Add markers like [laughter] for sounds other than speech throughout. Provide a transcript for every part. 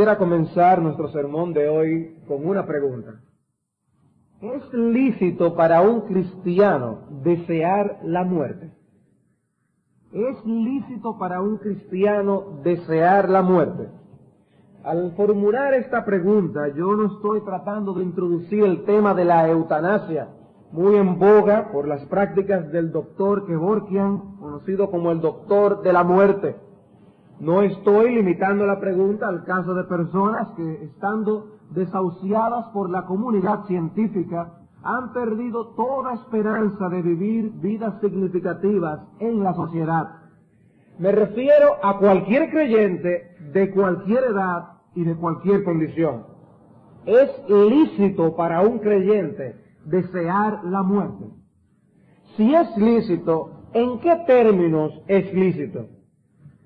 Quisiera comenzar nuestro sermón de hoy con una pregunta. ¿Es lícito para un cristiano desear la muerte? ¿Es lícito para un cristiano desear la muerte? Al formular esta pregunta, yo no estoy tratando de introducir el tema de la eutanasia, muy en boga por las prácticas del doctor Kevorkian, conocido como el doctor de la muerte. No estoy limitando la pregunta al caso de personas que, estando desahuciadas por la comunidad científica, han perdido toda esperanza de vivir vidas significativas en la sociedad. Me refiero a cualquier creyente de cualquier edad y de cualquier condición. Es lícito para un creyente desear la muerte. Si es lícito, ¿en qué términos es lícito?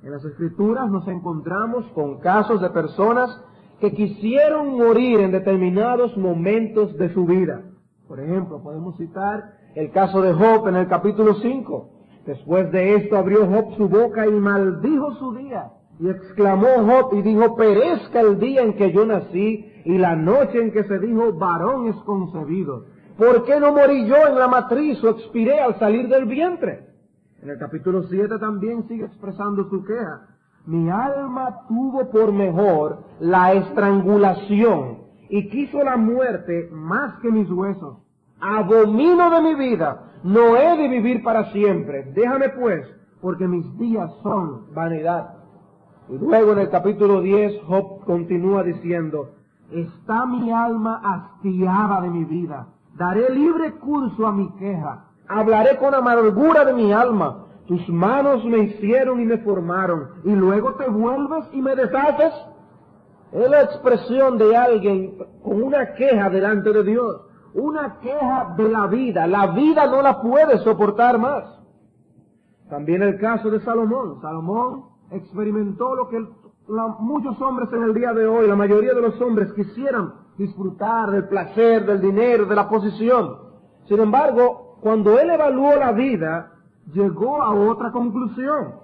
En las escrituras nos encontramos con casos de personas que quisieron morir en determinados momentos de su vida. Por ejemplo, podemos citar el caso de Job en el capítulo 5. Después de esto abrió Job su boca y maldijo su día. Y exclamó Job y dijo, perezca el día en que yo nací y la noche en que se dijo, varón es concebido. ¿Por qué no morí yo en la matriz o expiré al salir del vientre? En el capítulo 7 también sigue expresando su queja. Mi alma tuvo por mejor la estrangulación y quiso la muerte más que mis huesos. Abomino de mi vida, no he de vivir para siempre. Déjame pues, porque mis días son vanidad. Y luego en el capítulo 10 Job continúa diciendo, está mi alma hastiada de mi vida, daré libre curso a mi queja, hablaré con amargura de mi alma, tus manos me hicieron y me formaron, y luego te vuelves y me deshaces. Es la expresión de alguien con una queja delante de Dios, una queja de la vida, la vida no la puede soportar más. También el caso de Salomón, Salomón experimentó lo que muchos hombres en el día de hoy, la mayoría de los hombres quisieran disfrutar del placer, del dinero, de la posición. Sin embargo, cuando él evaluó la vida, llegó a otra conclusión.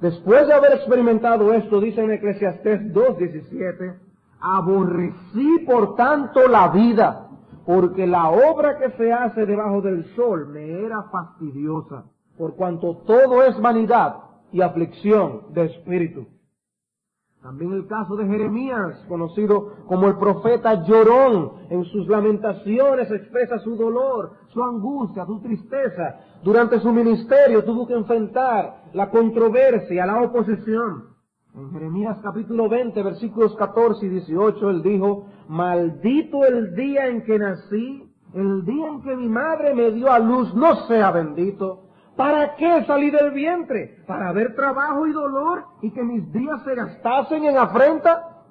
Después de haber experimentado esto, dice en Eclesiastés 2.17, aborrecí por tanto la vida, porque la obra que se hace debajo del sol me era fastidiosa, por cuanto todo es vanidad y aflicción de espíritu. También el caso de Jeremías, conocido como el profeta llorón, en sus lamentaciones expresa su dolor, su angustia, su tristeza. Durante su ministerio tuvo que enfrentar la controversia, la oposición. En Jeremías capítulo 20, versículos 14 y 18, él dijo, maldito el día en que nací, el día en que mi madre me dio a luz, no sea bendito. ¿Para qué salí del vientre? ¿Para ver trabajo y dolor y que mis días se gastasen en afrenta?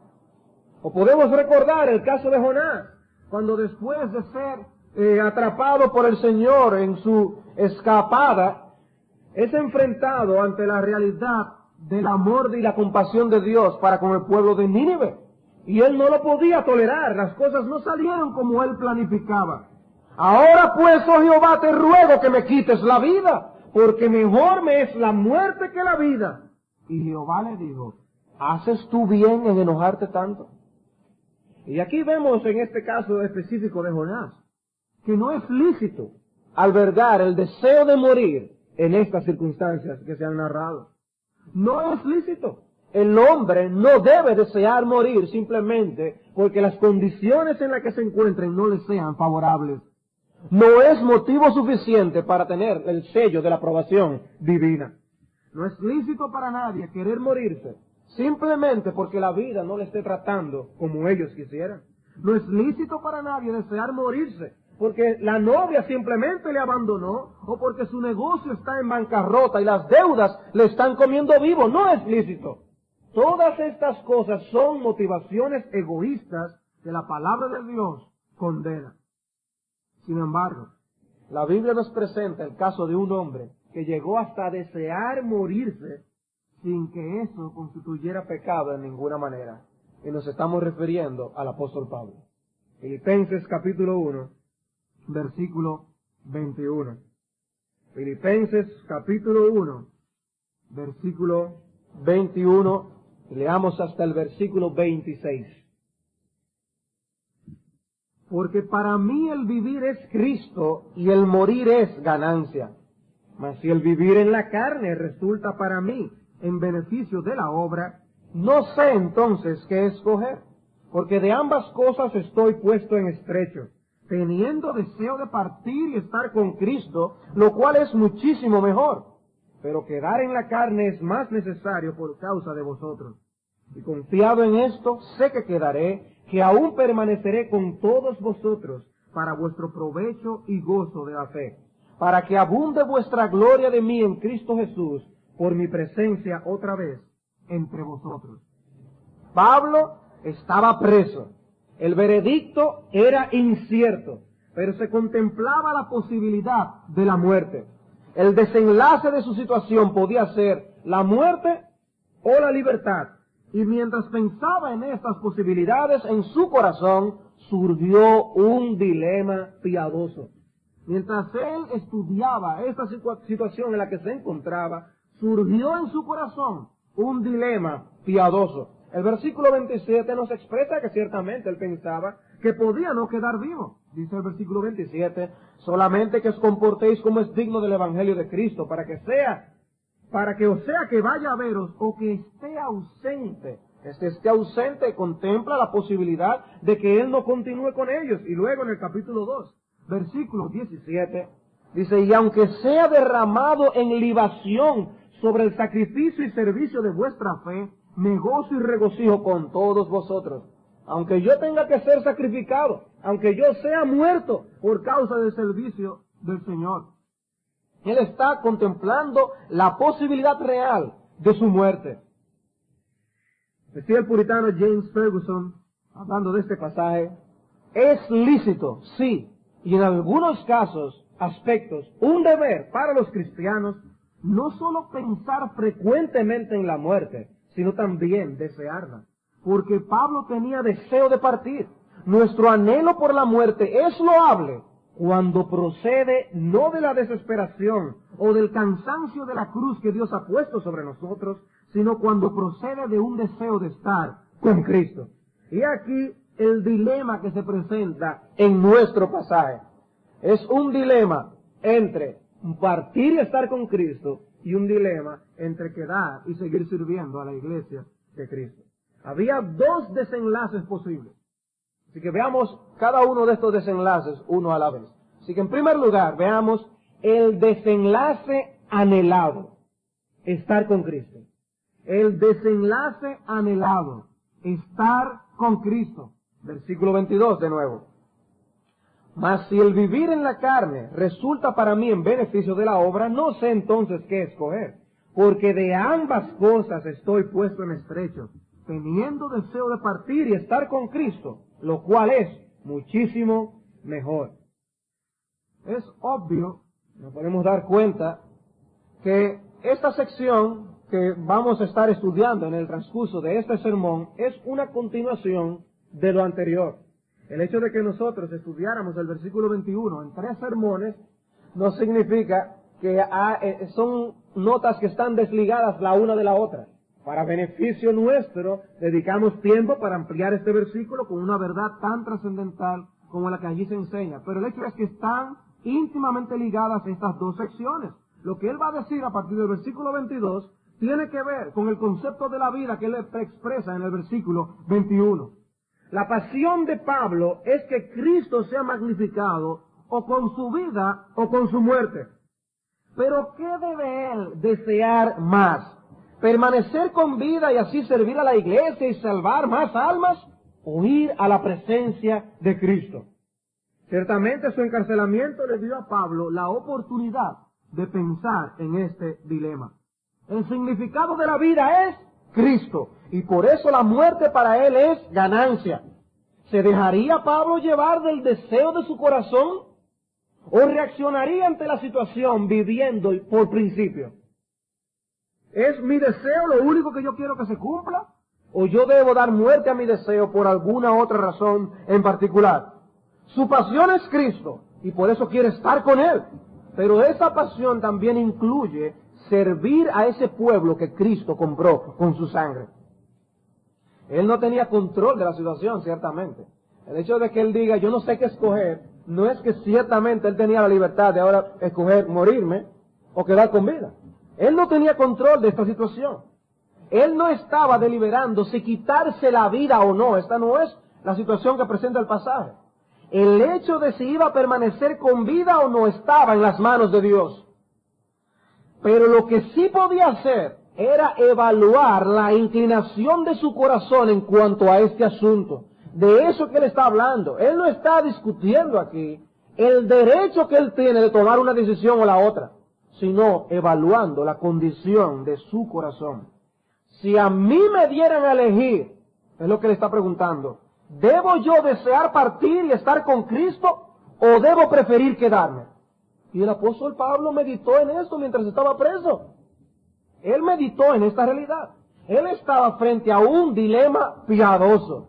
O podemos recordar el caso de Jonás, cuando después de ser eh, atrapado por el Señor en su escapada, es enfrentado ante la realidad del amor y la compasión de Dios para con el pueblo de Nínive. Y él no lo podía tolerar, las cosas no salieron como él planificaba. Ahora pues, oh Jehová, te ruego que me quites la vida, porque mejor me es la muerte que la vida. Y Jehová le dijo, ¿haces tú bien en enojarte tanto? Y aquí vemos en este caso específico de Jonás, que no es lícito albergar el deseo de morir en estas circunstancias que se han narrado. No es lícito. El hombre no debe desear morir simplemente porque las condiciones en las que se encuentren no le sean favorables no es motivo suficiente para tener el sello de la aprobación divina. No es lícito para nadie querer morirse simplemente porque la vida no le esté tratando como ellos quisieran. No es lícito para nadie desear morirse porque la novia simplemente le abandonó o porque su negocio está en bancarrota y las deudas le están comiendo vivo. No es lícito. Todas estas cosas son motivaciones egoístas que la palabra de Dios condena. Sin embargo, la Biblia nos presenta el caso de un hombre que llegó hasta desear morirse sin que eso constituyera pecado en ninguna manera. Y nos estamos refiriendo al apóstol Pablo. Filipenses capítulo 1, versículo 21. Filipenses capítulo 1, versículo 21, Leamos hasta el versículo 26. Porque para mí el vivir es Cristo y el morir es ganancia. Mas si el vivir en la carne resulta para mí en beneficio de la obra, no sé entonces qué escoger, porque de ambas cosas estoy puesto en estrecho, teniendo deseo de partir y estar con Cristo, lo cual es muchísimo mejor, pero quedar en la carne es más necesario por causa de vosotros. Y confiado en esto, sé que quedaré, que aún permaneceré con todos vosotros para vuestro provecho y gozo de la fe para que abunde vuestra gloria de mí en Cristo Jesús por mi presencia otra vez entre vosotros. Pablo estaba preso. El veredicto era incierto, pero se contemplaba la posibilidad de la muerte. El desenlace de su situación podía ser la muerte o la libertad. Y mientras pensaba en estas posibilidades, en su corazón surgió un dilema piadoso. Mientras él estudiaba esta situación en la que se encontraba, surgió en su corazón un dilema piadoso. El versículo 27 nos expresa que ciertamente él pensaba que podía no quedar vivo. Dice el versículo 27, solamente que os comportéis como es digno del Evangelio de Cristo, para que sea, para que o sea que vaya a veros o que esté ausente. Este esté ausente contempla la posibilidad de que él no continúe con ellos. Y luego en el capítulo 2, versículo 17, dice, y aunque sea derramado en libación sobre el sacrificio y servicio de vuestra fe, me gozo y regocijo con todos vosotros. Aunque yo tenga que ser sacrificado, aunque yo sea muerto por causa del servicio del Señor. Él está contemplando la posibilidad real de su muerte. Decía el puritano James Ferguson, hablando de este pasaje, es lícito, sí, y en algunos casos, aspectos, un deber para los cristianos, no solo pensar frecuentemente en la muerte, sino también desearla. Porque Pablo tenía deseo de partir. Nuestro anhelo por la muerte es loable cuando procede no de la desesperación o del cansancio de la cruz que Dios ha puesto sobre nosotros, sino cuando procede de un deseo de estar con Cristo. Y aquí el dilema que se presenta en nuestro pasaje. Es un dilema entre partir y estar con Cristo y un dilema entre quedar y seguir sirviendo a la iglesia de Cristo. Había dos desenlaces posibles. Así que veamos cada uno de estos desenlaces uno a la vez. Así que en primer lugar veamos el desenlace anhelado, estar con Cristo. El desenlace anhelado, estar con Cristo. Versículo 22 de nuevo. Mas si el vivir en la carne resulta para mí en beneficio de la obra, no sé entonces qué escoger, porque de ambas cosas estoy puesto en estrecho, teniendo deseo de partir y estar con Cristo, lo cual es muchísimo mejor. Es obvio, nos podemos dar cuenta, que esta sección que vamos a estar estudiando en el transcurso de este sermón es una continuación de lo anterior. El hecho de que nosotros estudiáramos el versículo 21 en tres sermones no significa que eh, son notas que están desligadas la una de la otra. Para beneficio nuestro, dedicamos tiempo para ampliar este versículo con una verdad tan trascendental como la que allí se enseña. Pero el hecho es que están íntimamente ligadas estas dos secciones. Lo que él va a decir a partir del versículo 22 tiene que ver con el concepto de la vida que él expresa en el versículo 21. La pasión de Pablo es que Cristo sea magnificado o con su vida o con su muerte. Pero ¿qué debe él desear más? ¿Permanecer con vida y así servir a la iglesia y salvar más almas? ¿O ir a la presencia de Cristo? Ciertamente su encarcelamiento le dio a Pablo la oportunidad de pensar en este dilema. El significado de la vida es Cristo. Y por eso la muerte para él es ganancia. ¿Se dejaría Pablo llevar del deseo de su corazón? ¿O reaccionaría ante la situación viviendo por principio? ¿Es mi deseo lo único que yo quiero que se cumpla? ¿O yo debo dar muerte a mi deseo por alguna otra razón en particular? Su pasión es Cristo y por eso quiere estar con Él. Pero esa pasión también incluye servir a ese pueblo que Cristo compró con su sangre. Él no tenía control de la situación, ciertamente. El hecho de que él diga, yo no sé qué escoger, no es que ciertamente él tenía la libertad de ahora escoger morirme o quedar con vida. Él no tenía control de esta situación. Él no estaba deliberando si quitarse la vida o no. Esta no es la situación que presenta el pasaje. El hecho de si iba a permanecer con vida o no estaba en las manos de Dios. Pero lo que sí podía hacer era evaluar la inclinación de su corazón en cuanto a este asunto. De eso que él está hablando. Él no está discutiendo aquí el derecho que él tiene de tomar una decisión o la otra, sino evaluando la condición de su corazón. Si a mí me dieran a elegir, es lo que le está preguntando, ¿debo yo desear partir y estar con Cristo o debo preferir quedarme? Y el apóstol Pablo meditó en esto mientras estaba preso. Él meditó en esta realidad. Él estaba frente a un dilema piadoso,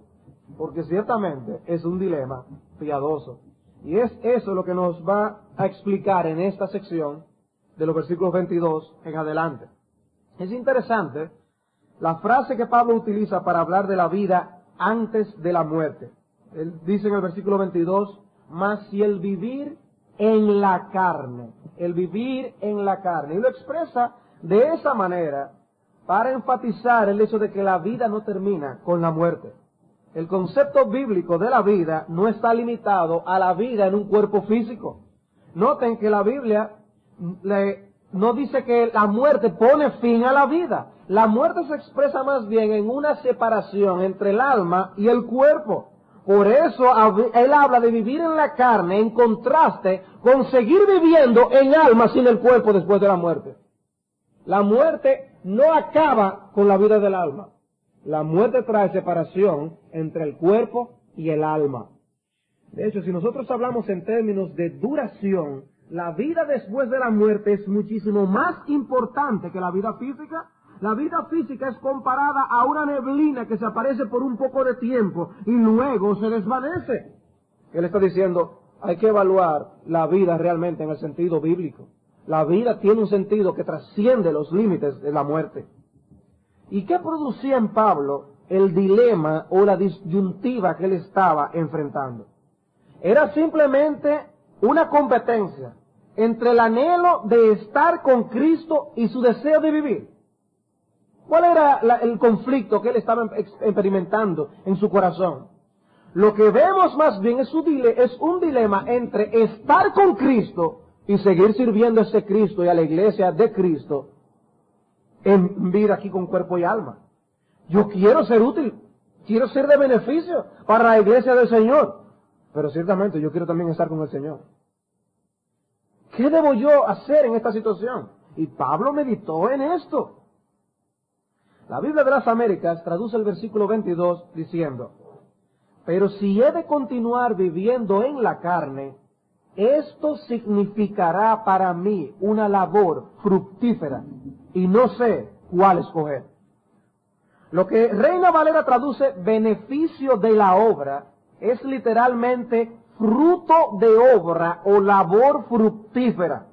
porque ciertamente es un dilema piadoso. Y es eso lo que nos va a explicar en esta sección de los versículos 22 en adelante. Es interesante la frase que Pablo utiliza para hablar de la vida antes de la muerte. Él dice en el versículo 22, más si el vivir en la carne, el vivir en la carne, y lo expresa de esa manera para enfatizar el hecho de que la vida no termina con la muerte. El concepto bíblico de la vida no está limitado a la vida en un cuerpo físico. Noten que la Biblia no dice que la muerte pone fin a la vida. La muerte se expresa más bien en una separación entre el alma y el cuerpo. Por eso él habla de vivir en la carne en contraste con seguir viviendo en alma sin el cuerpo después de la muerte. La muerte no acaba con la vida del alma. La muerte trae separación entre el cuerpo y el alma. De hecho, si nosotros hablamos en términos de duración, la vida después de la muerte es muchísimo más importante que la vida física. La vida física es comparada a una neblina que se aparece por un poco de tiempo y luego se desvanece. Él está diciendo, hay que evaluar la vida realmente en el sentido bíblico. La vida tiene un sentido que trasciende los límites de la muerte. ¿Y qué producía en Pablo el dilema o la disyuntiva que él estaba enfrentando? Era simplemente una competencia entre el anhelo de estar con Cristo y su deseo de vivir. ¿Cuál era el conflicto que él estaba experimentando en su corazón? Lo que vemos más bien es un dilema entre estar con Cristo y seguir sirviendo a ese Cristo y a la iglesia de Cristo en vida aquí con cuerpo y alma. Yo quiero ser útil, quiero ser de beneficio para la iglesia del Señor, pero ciertamente yo quiero también estar con el Señor. ¿Qué debo yo hacer en esta situación? Y Pablo meditó en esto. La Biblia de las Américas traduce el versículo 22 diciendo, pero si he de continuar viviendo en la carne, esto significará para mí una labor fructífera y no sé cuál escoger. Lo que Reina Valera traduce beneficio de la obra es literalmente fruto de obra o labor fructífera.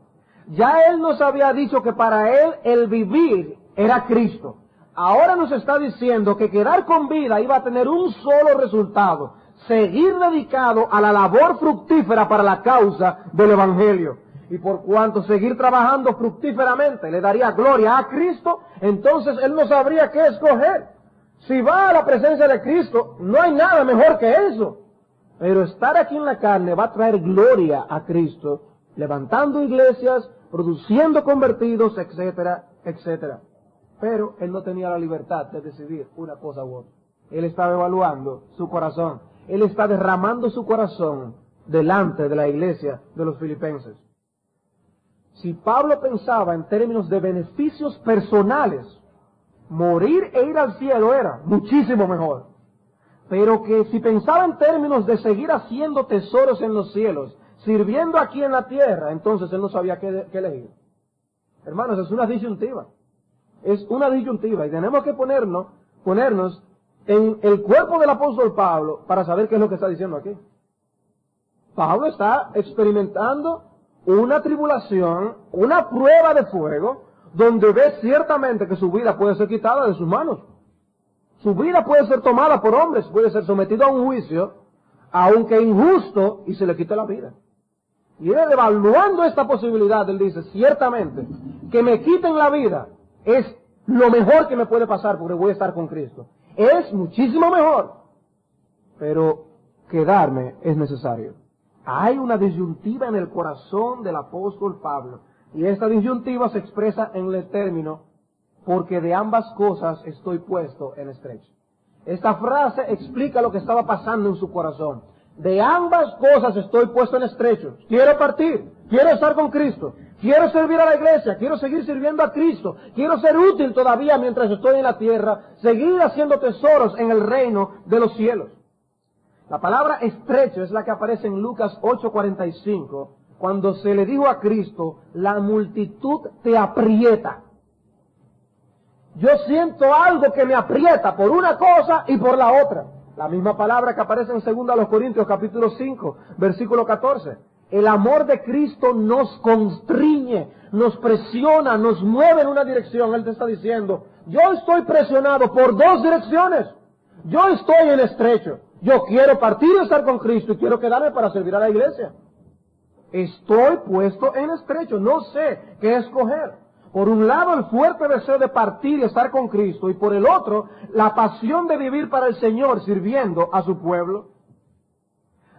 Ya él nos había dicho que para él el vivir era Cristo. Ahora nos está diciendo que quedar con vida iba a tener un solo resultado, seguir dedicado a la labor fructífera para la causa del Evangelio. Y por cuanto seguir trabajando fructíferamente le daría gloria a Cristo, entonces él no sabría qué escoger. Si va a la presencia de Cristo, no hay nada mejor que eso. Pero estar aquí en la carne va a traer gloria a Cristo, levantando iglesias, produciendo convertidos, etcétera, etcétera. Pero él no tenía la libertad de decidir una cosa u otra. Él estaba evaluando su corazón. Él está derramando su corazón delante de la iglesia de los filipenses. Si Pablo pensaba en términos de beneficios personales, morir e ir al cielo era muchísimo mejor. Pero que si pensaba en términos de seguir haciendo tesoros en los cielos, sirviendo aquí en la tierra, entonces él no sabía qué, elegir. Hermanos, es una disyuntiva. Es una disyuntiva y tenemos que ponernos, ponernos en el cuerpo del apóstol Pablo para saber qué es lo que está diciendo aquí. Pablo está experimentando una tribulación, una prueba de fuego, donde ve ciertamente que su vida puede ser quitada de sus manos. Su vida puede ser tomada por hombres, puede ser sometido a un juicio, aunque injusto, y se le quite la vida. Y él evaluando esta posibilidad, él dice, ciertamente, que me quiten la vida es lo mejor que me puede pasar porque voy a estar con Cristo. Es muchísimo mejor. Pero quedarme es necesario. Hay una disyuntiva en el corazón del apóstol Pablo. Y esta disyuntiva se expresa en el término, porque de ambas cosas estoy puesto en estrecho. Esta frase explica lo que estaba pasando en su corazón. De ambas cosas estoy puesto en estrecho. Quiero partir, quiero estar con Cristo, quiero servir a la iglesia, quiero seguir sirviendo a Cristo, quiero ser útil todavía mientras estoy en la tierra, seguir haciendo tesoros en el reino de los cielos. La palabra estrecho es la que aparece en Lucas 8:45, cuando se le dijo a Cristo, la multitud te aprieta. Yo siento algo que me aprieta por una cosa y por la otra. La misma palabra que aparece en 2 Corintios capítulo 5, versículo 14. El amor de Cristo nos constriñe, nos presiona, nos mueve en una dirección. Él te está diciendo, yo estoy presionado por dos direcciones. Yo estoy en estrecho. Yo quiero partir y estar con Cristo y quiero quedarme para servir a la iglesia. Estoy puesto en estrecho. No sé qué escoger. Por un lado, el fuerte deseo de partir y estar con Cristo, y por el otro, la pasión de vivir para el Señor sirviendo a su pueblo.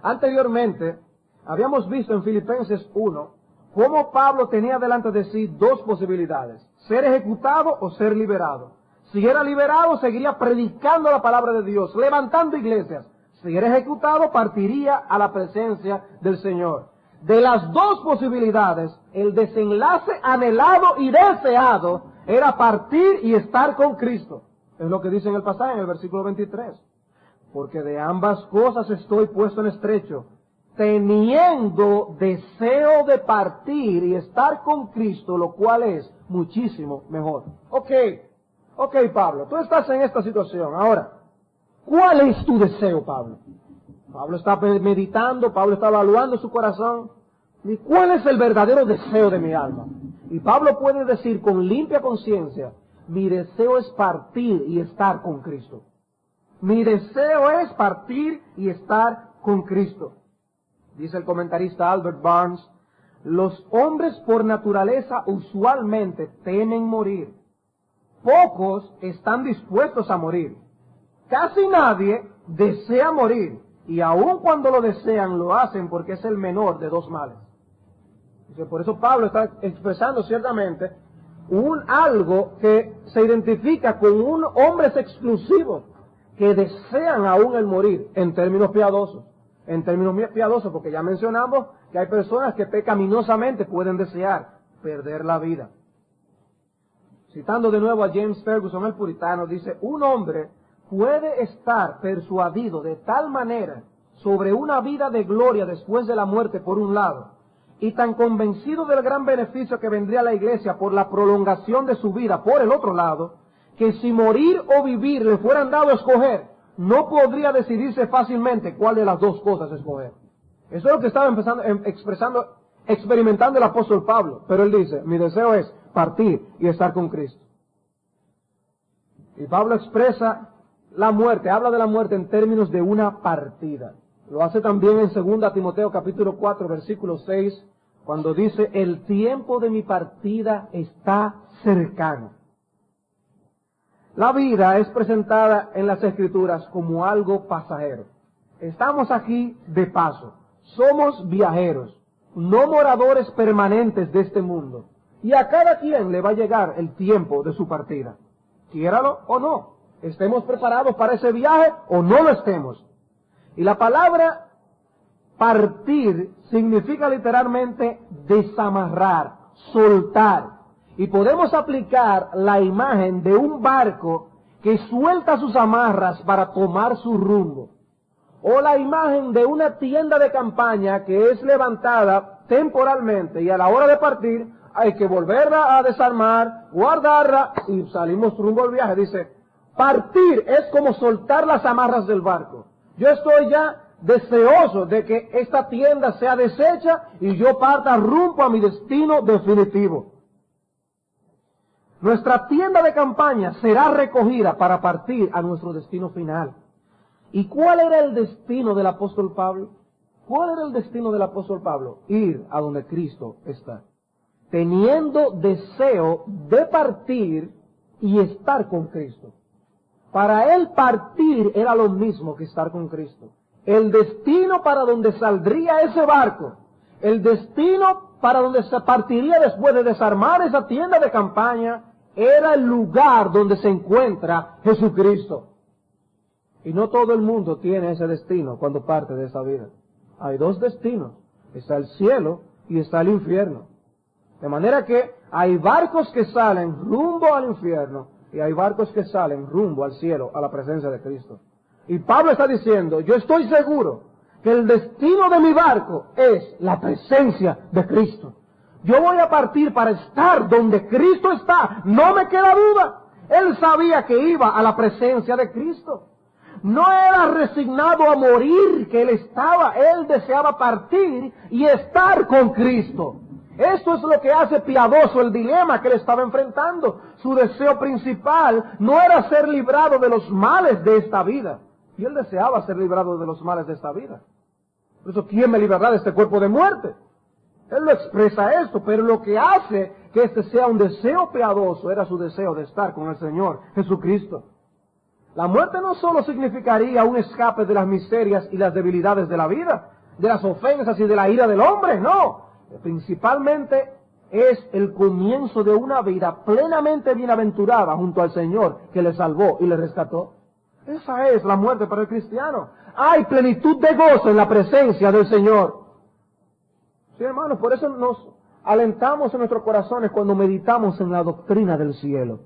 Anteriormente, habíamos visto en Filipenses 1 cómo Pablo tenía delante de sí dos posibilidades, ser ejecutado o ser liberado. Si era liberado, seguiría predicando la palabra de Dios, levantando iglesias. Si era ejecutado, partiría a la presencia del Señor. De las dos posibilidades, el desenlace anhelado y deseado era partir y estar con Cristo. Es lo que dice en el pasaje, en el versículo 23. Porque de ambas cosas estoy puesto en estrecho, teniendo deseo de partir y estar con Cristo, lo cual es muchísimo mejor. Ok, ok Pablo, tú estás en esta situación. Ahora, ¿cuál es tu deseo, Pablo? Pablo está meditando, Pablo está evaluando su corazón. ¿Y cuál es el verdadero deseo de mi alma? Y Pablo puede decir con limpia conciencia, mi deseo es partir y estar con Cristo. Mi deseo es partir y estar con Cristo. Dice el comentarista Albert Barnes, los hombres por naturaleza usualmente temen morir. Pocos están dispuestos a morir. Casi nadie desea morir y aun cuando lo desean, lo hacen porque es el menor de dos males. Por eso Pablo está expresando ciertamente un algo que se identifica con un hombres exclusivos que desean aún el morir en términos piadosos. En términos piadosos, porque ya mencionamos que hay personas que pecaminosamente pueden desear perder la vida. Citando de nuevo a James Ferguson, el puritano, dice, un hombre puede estar persuadido de tal manera sobre una vida de gloria después de la muerte por un lado, y tan convencido del gran beneficio que vendría a la iglesia por la prolongación de su vida por el otro lado, que si morir o vivir le fueran dado a escoger, no podría decidirse fácilmente cuál de las dos cosas escoger. Eso es lo que estaba empezando, em, expresando, experimentando el apóstol Pablo. Pero él dice, mi deseo es partir y estar con Cristo. Y Pablo expresa la muerte, habla de la muerte en términos de una partida. Lo hace también en 2 Timoteo capítulo 4 versículo 6, cuando dice, el tiempo de mi partida está cercano. La vida es presentada en las escrituras como algo pasajero. Estamos aquí de paso. Somos viajeros, no moradores permanentes de este mundo. Y a cada quien le va a llegar el tiempo de su partida. Quiéralo o no estemos preparados para ese viaje o no lo estemos. Y la palabra partir significa literalmente desamarrar, soltar. Y podemos aplicar la imagen de un barco que suelta sus amarras para tomar su rumbo. O la imagen de una tienda de campaña que es levantada temporalmente y a la hora de partir hay que volverla a desarmar, guardarla y salimos rumbo al viaje. Dice, Partir es como soltar las amarras del barco. Yo estoy ya deseoso de que esta tienda sea deshecha y yo parta rumbo a mi destino definitivo. Nuestra tienda de campaña será recogida para partir a nuestro destino final. ¿Y cuál era el destino del apóstol Pablo? ¿Cuál era el destino del apóstol Pablo? Ir a donde Cristo está. Teniendo deseo de partir y estar con Cristo. Para él partir era lo mismo que estar con Cristo. El destino para donde saldría ese barco, el destino para donde se partiría después de desarmar esa tienda de campaña, era el lugar donde se encuentra Jesucristo. Y no todo el mundo tiene ese destino cuando parte de esta vida. Hay dos destinos. Está el cielo y está el infierno. De manera que hay barcos que salen rumbo al infierno y hay barcos que salen rumbo al cielo, a la presencia de Cristo. Y Pablo está diciendo, yo estoy seguro que el destino de mi barco es la presencia de Cristo. Yo voy a partir para estar donde Cristo está. No me queda duda. Él sabía que iba a la presencia de Cristo. No era resignado a morir que él estaba. Él deseaba partir y estar con Cristo. Esto es lo que hace piadoso el dilema que él estaba enfrentando. Su deseo principal no era ser librado de los males de esta vida. Y él deseaba ser librado de los males de esta vida. Por eso, ¿quién me librará de este cuerpo de muerte? Él lo expresa esto, pero lo que hace que este sea un deseo piadoso era su deseo de estar con el Señor Jesucristo. La muerte no solo significaría un escape de las miserias y las debilidades de la vida, de las ofensas y de la ira del hombre, no principalmente es el comienzo de una vida plenamente bienaventurada junto al Señor que le salvó y le rescató. Esa es la muerte para el cristiano. Hay plenitud de gozo en la presencia del Señor. Sí, hermanos, por eso nos alentamos en nuestros corazones cuando meditamos en la doctrina del cielo.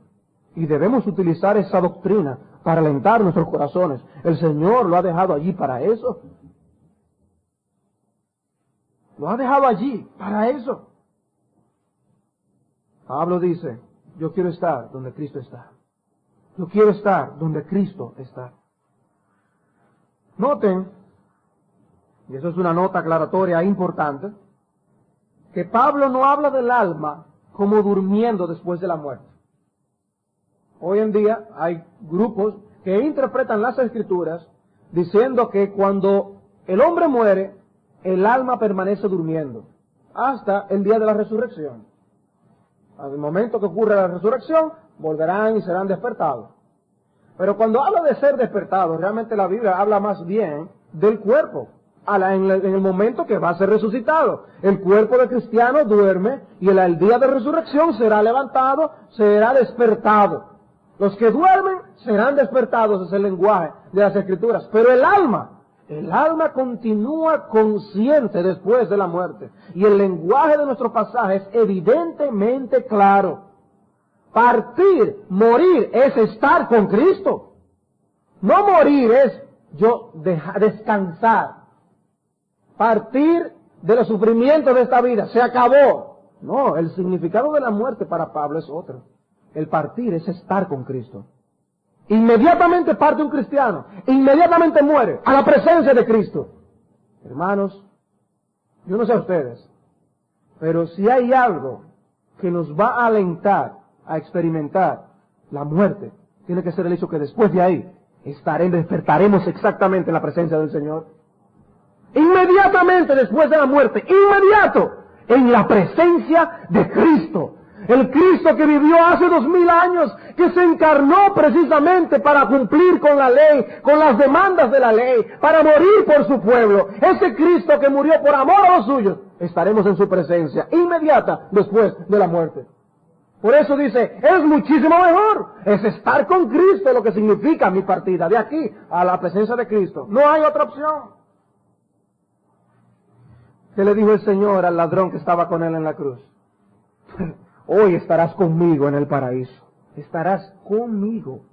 Y debemos utilizar esa doctrina para alentar nuestros corazones. El Señor lo ha dejado allí para eso. Lo ha dejado allí para eso. Pablo dice, yo quiero estar donde Cristo está. Yo quiero estar donde Cristo está. Noten, y eso es una nota aclaratoria importante, que Pablo no habla del alma como durmiendo después de la muerte. Hoy en día hay grupos que interpretan las escrituras diciendo que cuando el hombre muere, el alma permanece durmiendo hasta el día de la resurrección. Al momento que ocurre la resurrección, volverán y serán despertados. Pero cuando habla de ser despertados, realmente la Biblia habla más bien del cuerpo, en el momento que va a ser resucitado. El cuerpo del cristiano duerme y el día de resurrección será levantado, será despertado. Los que duermen serán despertados, es el lenguaje de las escrituras. Pero el alma el alma continúa consciente después de la muerte. Y el lenguaje de nuestro pasaje es evidentemente claro. Partir, morir, es estar con Cristo. No morir es yo descansar. Partir de los sufrimientos de esta vida. Se acabó. No, el significado de la muerte para Pablo es otro. El partir es estar con Cristo. Inmediatamente parte un cristiano, inmediatamente muere a la presencia de Cristo. Hermanos, yo no sé a ustedes, pero si hay algo que nos va a alentar a experimentar la muerte, tiene que ser el hecho que después de ahí estaremos, despertaremos exactamente en la presencia del Señor. Inmediatamente después de la muerte, inmediato, en la presencia de Cristo. El Cristo que vivió hace dos mil años, que se encarnó precisamente para cumplir con la ley, con las demandas de la ley, para morir por su pueblo. Ese Cristo que murió por amor a los suyos, estaremos en su presencia inmediata después de la muerte. Por eso dice, es muchísimo mejor, es estar con Cristo lo que significa mi partida, de aquí a la presencia de Cristo. No hay otra opción. ¿Qué le dijo el Señor al ladrón que estaba con él en la cruz? [laughs] Hoy estarás conmigo en el paraíso. Estarás conmigo.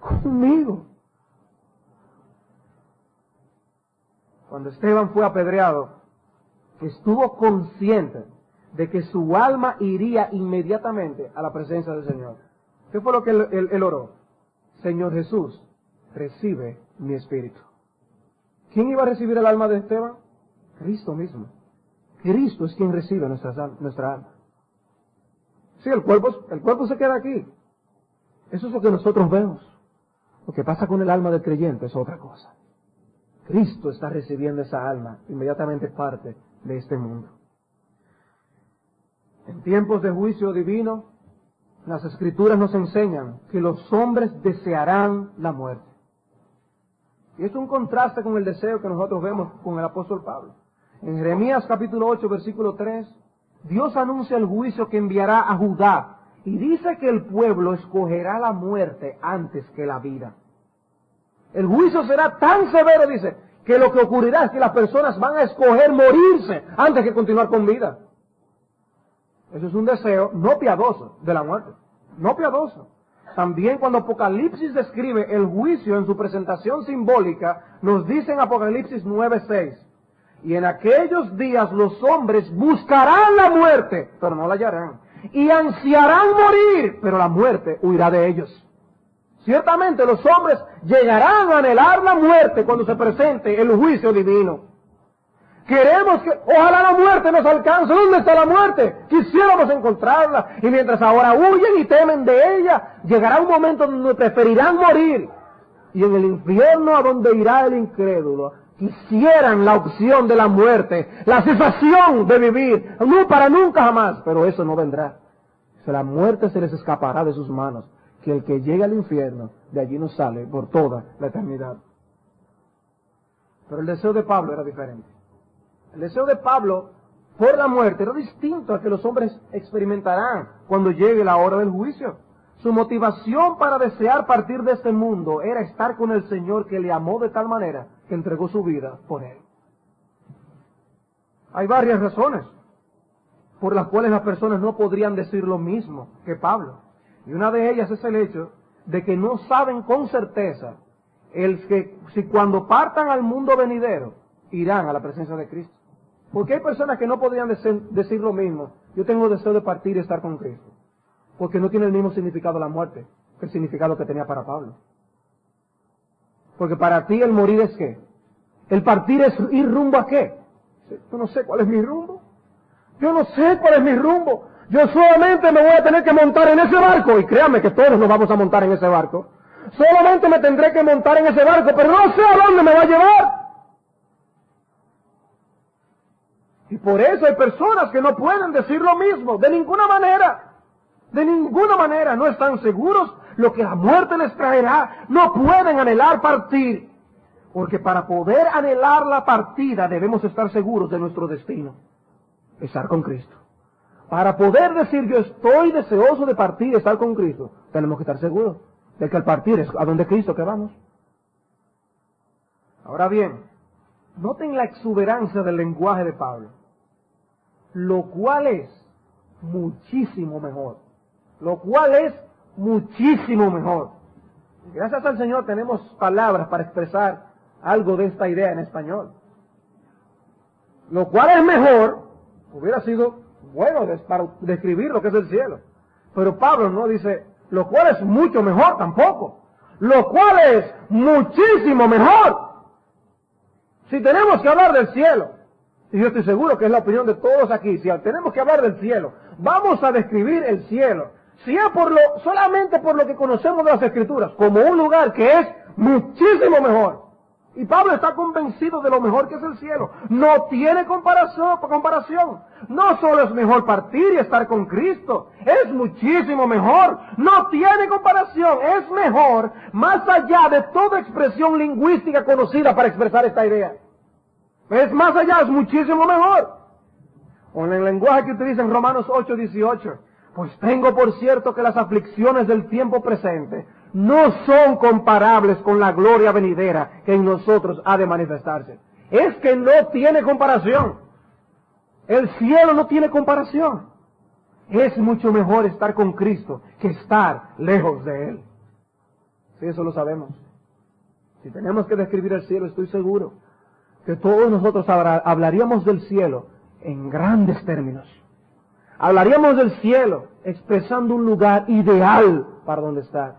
Conmigo. Cuando Esteban fue apedreado, estuvo consciente de que su alma iría inmediatamente a la presencia del Señor. ¿Qué fue lo que él, oró? Señor Jesús, recibe mi espíritu. ¿Quién iba a recibir el alma de Esteban? Cristo mismo. Cristo es quien recibe nuestra, nuestra alma. Sí, el cuerpo, el cuerpo se queda aquí. Eso es lo que nosotros vemos. Lo que pasa con el alma del creyente es otra cosa. Cristo está recibiendo esa alma, inmediatamente parte de este mundo. En tiempos de juicio divino, las escrituras nos enseñan que los hombres desearán la muerte. Y es un contraste con el deseo que nosotros vemos con el apóstol Pablo. En Jeremías capítulo 8, versículo 3, Dios anuncia el juicio que enviará a Judá y dice que el pueblo escogerá la muerte antes que la vida. El juicio será tan severo, dice, que lo que ocurrirá es que las personas van a escoger morirse antes que continuar con vida. Eso es un deseo no piadoso de la muerte, no piadoso. También cuando Apocalipsis describe el juicio en su presentación simbólica, nos dice en Apocalipsis 9:6, y en aquellos días los hombres buscarán la muerte, pero no la hallarán, y ansiarán morir, pero la muerte huirá de ellos. Ciertamente los hombres llegarán a anhelar la muerte cuando se presente el juicio divino. Queremos que, ojalá la muerte nos alcance. ¿Dónde está la muerte? Quisiéramos encontrarla. Y mientras ahora huyen y temen de ella, llegará un momento donde preferirán morir. Y en el infierno a donde irá el incrédulo, quisieran la opción de la muerte, la cesación de vivir, no para nunca jamás, pero eso no vendrá. La muerte se les escapará de sus manos, que el que llega al infierno, de allí no sale por toda la eternidad. Pero el deseo de Pablo era diferente. El deseo de Pablo por la muerte era distinto al que los hombres experimentarán cuando llegue la hora del juicio. Su motivación para desear partir de este mundo era estar con el Señor que le amó de tal manera que entregó su vida por él. Hay varias razones por las cuales las personas no podrían decir lo mismo que Pablo. Y una de ellas es el hecho de que no saben con certeza el que si cuando partan al mundo venidero irán a la presencia de Cristo. Porque hay personas que no podrían decir, lo mismo. Yo tengo deseo de partir y estar con Cristo. Porque no tiene el mismo significado la muerte que el significado que tenía para Pablo. Porque para ti el morir es qué? El partir es ir rumbo a qué? Yo no sé cuál es mi rumbo. Yo no sé cuál es mi rumbo. Yo solamente me voy a tener que montar en ese barco. Y créanme que todos nos vamos a montar en ese barco. Solamente me tendré que montar en ese barco, pero no sé a dónde me va a llevar. Y por eso hay personas que no pueden decir lo mismo, de ninguna manera. De ninguna manera no están seguros lo que la muerte les traerá. No pueden anhelar partir. Porque para poder anhelar la partida debemos estar seguros de nuestro destino. Estar con Cristo. Para poder decir yo estoy deseoso de partir estar con Cristo, tenemos que estar seguros de que al partir es a donde Cristo que vamos. Ahora bien, noten la exuberancia del lenguaje de Pablo lo cual es muchísimo mejor. Lo cual es muchísimo mejor. Gracias al Señor tenemos palabras para expresar algo de esta idea en español. Lo cual es mejor, hubiera sido bueno para describir lo que es el cielo. Pero Pablo no dice, lo cual es mucho mejor tampoco. Lo cual es muchísimo mejor. Si tenemos que hablar del cielo, y yo estoy seguro que es la opinión de todos aquí, si tenemos que hablar del cielo, vamos a describir el cielo, si es por lo, solamente por lo que conocemos de las escrituras, como un lugar que es muchísimo mejor. Y Pablo está convencido de lo mejor que es el cielo. No tiene comparación, comparación. No solo es mejor partir y estar con Cristo, es muchísimo mejor. No tiene comparación, es mejor más allá de toda expresión lingüística conocida para expresar esta idea. Es más allá, es muchísimo mejor. O en el lenguaje que utiliza en Romanos 8, 18. Pues tengo por cierto que las aflicciones del tiempo presente no son comparables con la gloria venidera que en nosotros ha de manifestarse. Es que no tiene comparación. El cielo no tiene comparación. Es mucho mejor estar con Cristo que estar lejos de Él. Si eso lo sabemos. Si tenemos que describir el cielo, estoy seguro que todos nosotros hablaríamos del cielo en grandes términos. Hablaríamos del cielo expresando un lugar ideal para donde estar.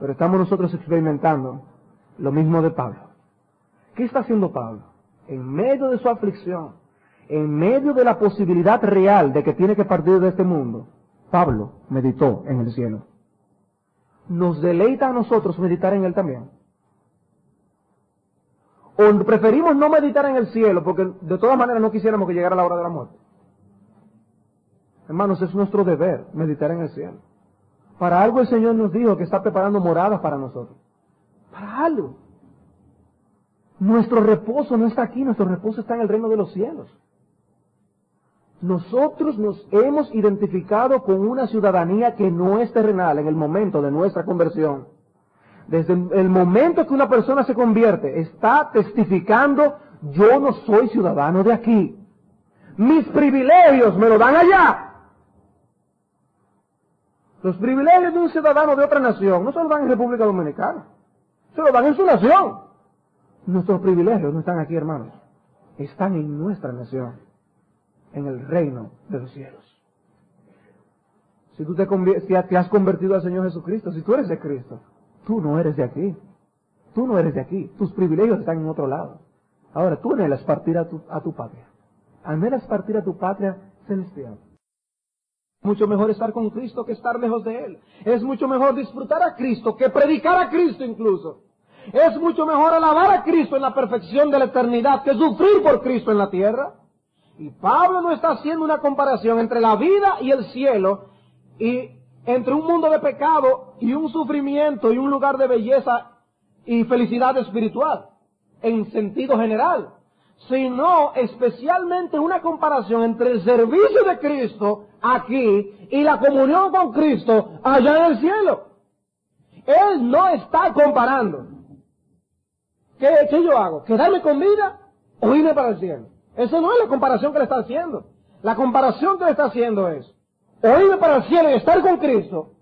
Pero estamos nosotros experimentando lo mismo de Pablo. ¿Qué está haciendo Pablo? En medio de su aflicción, en medio de la posibilidad real de que tiene que partir de este mundo, Pablo meditó en el cielo. ¿Nos deleita a nosotros meditar en él también? ¿O preferimos no meditar en el cielo porque de todas maneras no quisiéramos que llegara la hora de la muerte? Hermanos, es nuestro deber meditar en el cielo. Para algo el Señor nos dijo que está preparando moradas para nosotros. Para algo. Nuestro reposo no está aquí, nuestro reposo está en el reino de los cielos. Nosotros nos hemos identificado con una ciudadanía que no es terrenal en el momento de nuestra conversión. Desde el momento que una persona se convierte, está testificando, yo no soy ciudadano de aquí. Mis privilegios me lo dan allá. Los privilegios de un ciudadano de otra nación no se los dan en República Dominicana, se los dan en su nación. Nuestros privilegios no están aquí, hermanos, están en nuestra nación en el reino de los cielos. Si tú te, te has convertido al Señor Jesucristo, si tú eres de Cristo, tú no eres de aquí. Tú no eres de aquí. Tus privilegios están en otro lado. Ahora, tú anhelas partir a tu, a tu patria. Anhelas partir a tu patria celestial. Mucho mejor estar con Cristo que estar lejos de Él. Es mucho mejor disfrutar a Cristo que predicar a Cristo incluso. Es mucho mejor alabar a Cristo en la perfección de la eternidad que sufrir por Cristo en la tierra. Y Pablo no está haciendo una comparación entre la vida y el cielo y entre un mundo de pecado y un sufrimiento y un lugar de belleza y felicidad espiritual en sentido general, sino especialmente una comparación entre el servicio de Cristo aquí y la comunión con Cristo allá en el cielo. Él no está comparando. ¿Qué, qué yo hago? ¿Quedarme con vida o irme para el cielo? Esa no es la comparación que le está haciendo. La comparación que le está haciendo es oírme para el cielo y estar con Cristo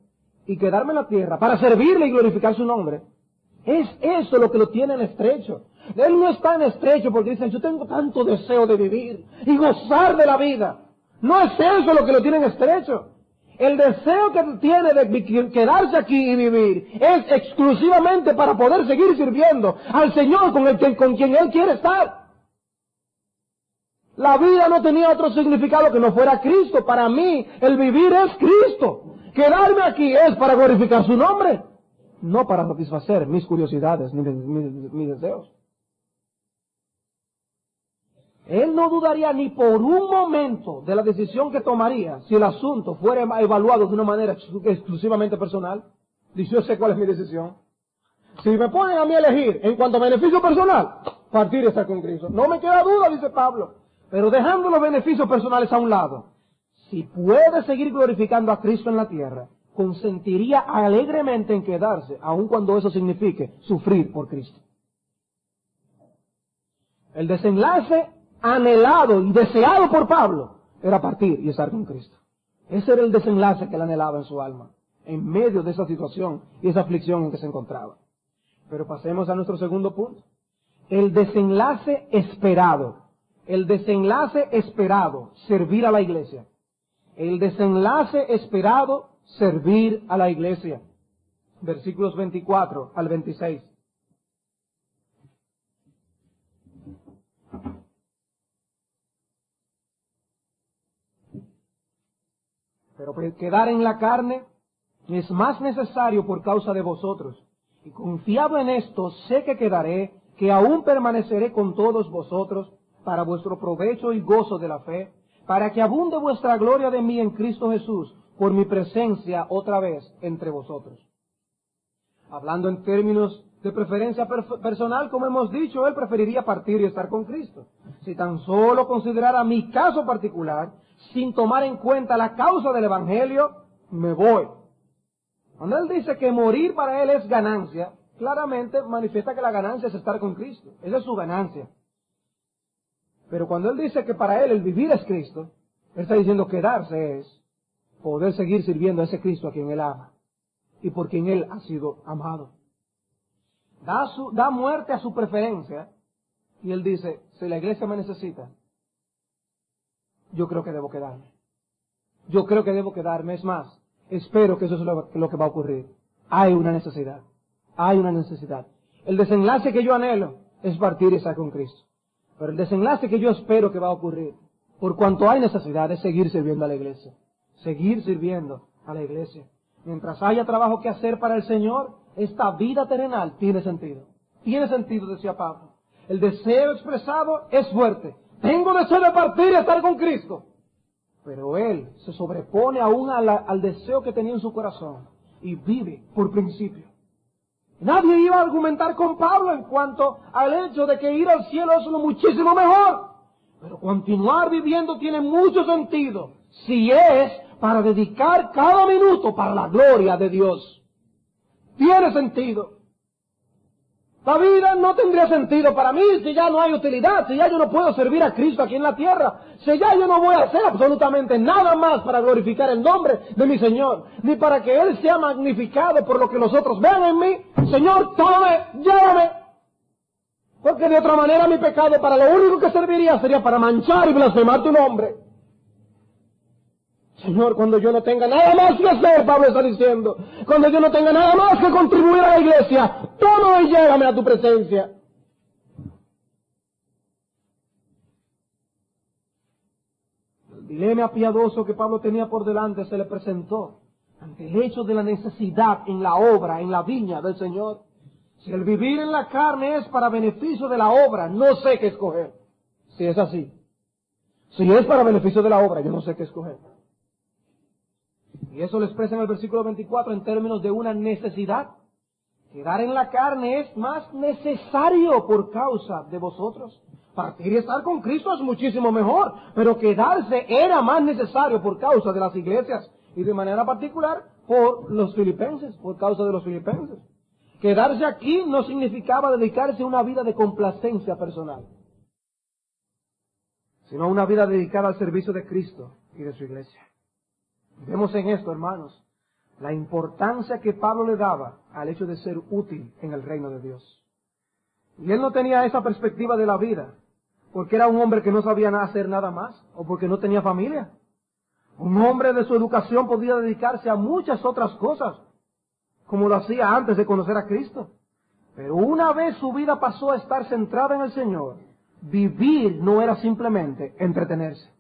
y quedarme en la tierra para servirle y glorificar su nombre. Es eso lo que lo tiene en estrecho. Él no está en estrecho porque dice, yo tengo tanto deseo de vivir y gozar de la vida. No es eso lo que lo tiene en estrecho. El deseo que tiene de quedarse aquí y vivir es exclusivamente para poder seguir sirviendo al Señor con, el con quien Él quiere estar. La vida no tenía otro significado que no fuera Cristo. Para mí, el vivir es Cristo. Quedarme aquí es para glorificar su nombre, no para satisfacer mis curiosidades ni mis, deseos. Él no dudaría ni por un momento de la decisión que tomaría si el asunto fuera evaluado de una manera exclusivamente personal. Dice, yo sé cuál es mi decisión. Si me ponen a mí a elegir en cuanto a beneficio personal, partir y estar con Cristo. No me queda duda, dice Pablo. Pero dejando los beneficios personales a un lado, si puede seguir glorificando a Cristo en la tierra, consentiría alegremente en quedarse, aun cuando eso signifique sufrir por Cristo. El desenlace anhelado y deseado por Pablo era partir y estar con Cristo. Ese era el desenlace que él anhelaba en su alma, en medio de esa situación y esa aflicción en que se encontraba. Pero pasemos a nuestro segundo punto. El desenlace esperado el desenlace esperado, servir a la iglesia. El desenlace esperado, servir a la iglesia. Versículos 24 al 26. Pero quedar en la carne es más necesario por causa de vosotros. Y confiado en esto, sé que quedaré, que aún permaneceré con todos vosotros para vuestro provecho y gozo de la fe, para que abunde vuestra gloria de mí en Cristo Jesús por mi presencia otra vez entre vosotros. Hablando en términos de preferencia personal, como hemos dicho, él preferiría partir y estar con Cristo. Si tan solo considerara mi caso particular, sin tomar en cuenta la causa del Evangelio, me voy. Cuando él dice que morir para él es ganancia, claramente manifiesta que la ganancia es estar con Cristo. Esa es su ganancia. Pero cuando él dice que para él el vivir es Cristo, él está diciendo quedarse es poder seguir sirviendo a ese Cristo a quien él ama y por quien él ha sido amado. Da, da muerte a su preferencia y él dice, si la iglesia me necesita, yo creo que debo quedarme. Yo creo que debo quedarme. Es más, espero que eso es lo, lo que va a ocurrir. Hay una necesidad. Hay una necesidad. El desenlace que yo anhelo es partir y estar con Cristo. Pero el desenlace que yo espero que va a ocurrir Por cuanto hay necesidad de seguir sirviendo a la iglesia. Seguir sirviendo a la iglesia. Mientras haya trabajo que hacer para el Señor, esta vida terrenal tiene sentido. Tiene sentido, decía Pablo. El deseo expresado es fuerte. Tengo deseo de partir y estar con Cristo. Pero él se sobrepone aún al deseo que tenía en su corazón y vive por principio. Nadie iba a argumentar con Pablo en cuanto al hecho de que ir al cielo es lo muchísimo mejor. Pero continuar viviendo tiene mucho sentido si es para dedicar cada minuto para la gloria de Dios. Tiene sentido. La vida no tendría sentido para mí si ya no hay utilidad, si ya yo no puedo servir a Cristo aquí en la tierra, si ya yo no voy a hacer absolutamente nada más para glorificar el nombre de mi Señor, ni para que Él sea magnificado por lo que los otros vean en mí. Señor, tome, llévame. Porque de otra manera mi pecado para lo único que serviría sería para manchar y blasfemar tu nombre. Señor, cuando yo no tenga nada más que hacer, Pablo está diciendo, cuando yo no tenga nada más que contribuir a la iglesia, todo y llégame a tu presencia. El dilema piadoso que Pablo tenía por delante se le presentó ante el hecho de la necesidad en la obra, en la viña del Señor. Si el vivir en la carne es para beneficio de la obra, no sé qué escoger. Si es así. Si es para beneficio de la obra, yo no sé qué escoger. Y eso lo expresa en el versículo 24 en términos de una necesidad. Quedar en la carne es más necesario por causa de vosotros. Partir y estar con Cristo es muchísimo mejor, pero quedarse era más necesario por causa de las iglesias y de manera particular por los filipenses, por causa de los filipenses. Quedarse aquí no significaba dedicarse a una vida de complacencia personal, sino a una vida dedicada al servicio de Cristo y de su iglesia. Vemos en esto, hermanos, la importancia que Pablo le daba al hecho de ser útil en el reino de Dios. Y él no tenía esa perspectiva de la vida, porque era un hombre que no sabía hacer nada más, o porque no tenía familia. Un hombre de su educación podía dedicarse a muchas otras cosas, como lo hacía antes de conocer a Cristo. Pero una vez su vida pasó a estar centrada en el Señor, vivir no era simplemente entretenerse.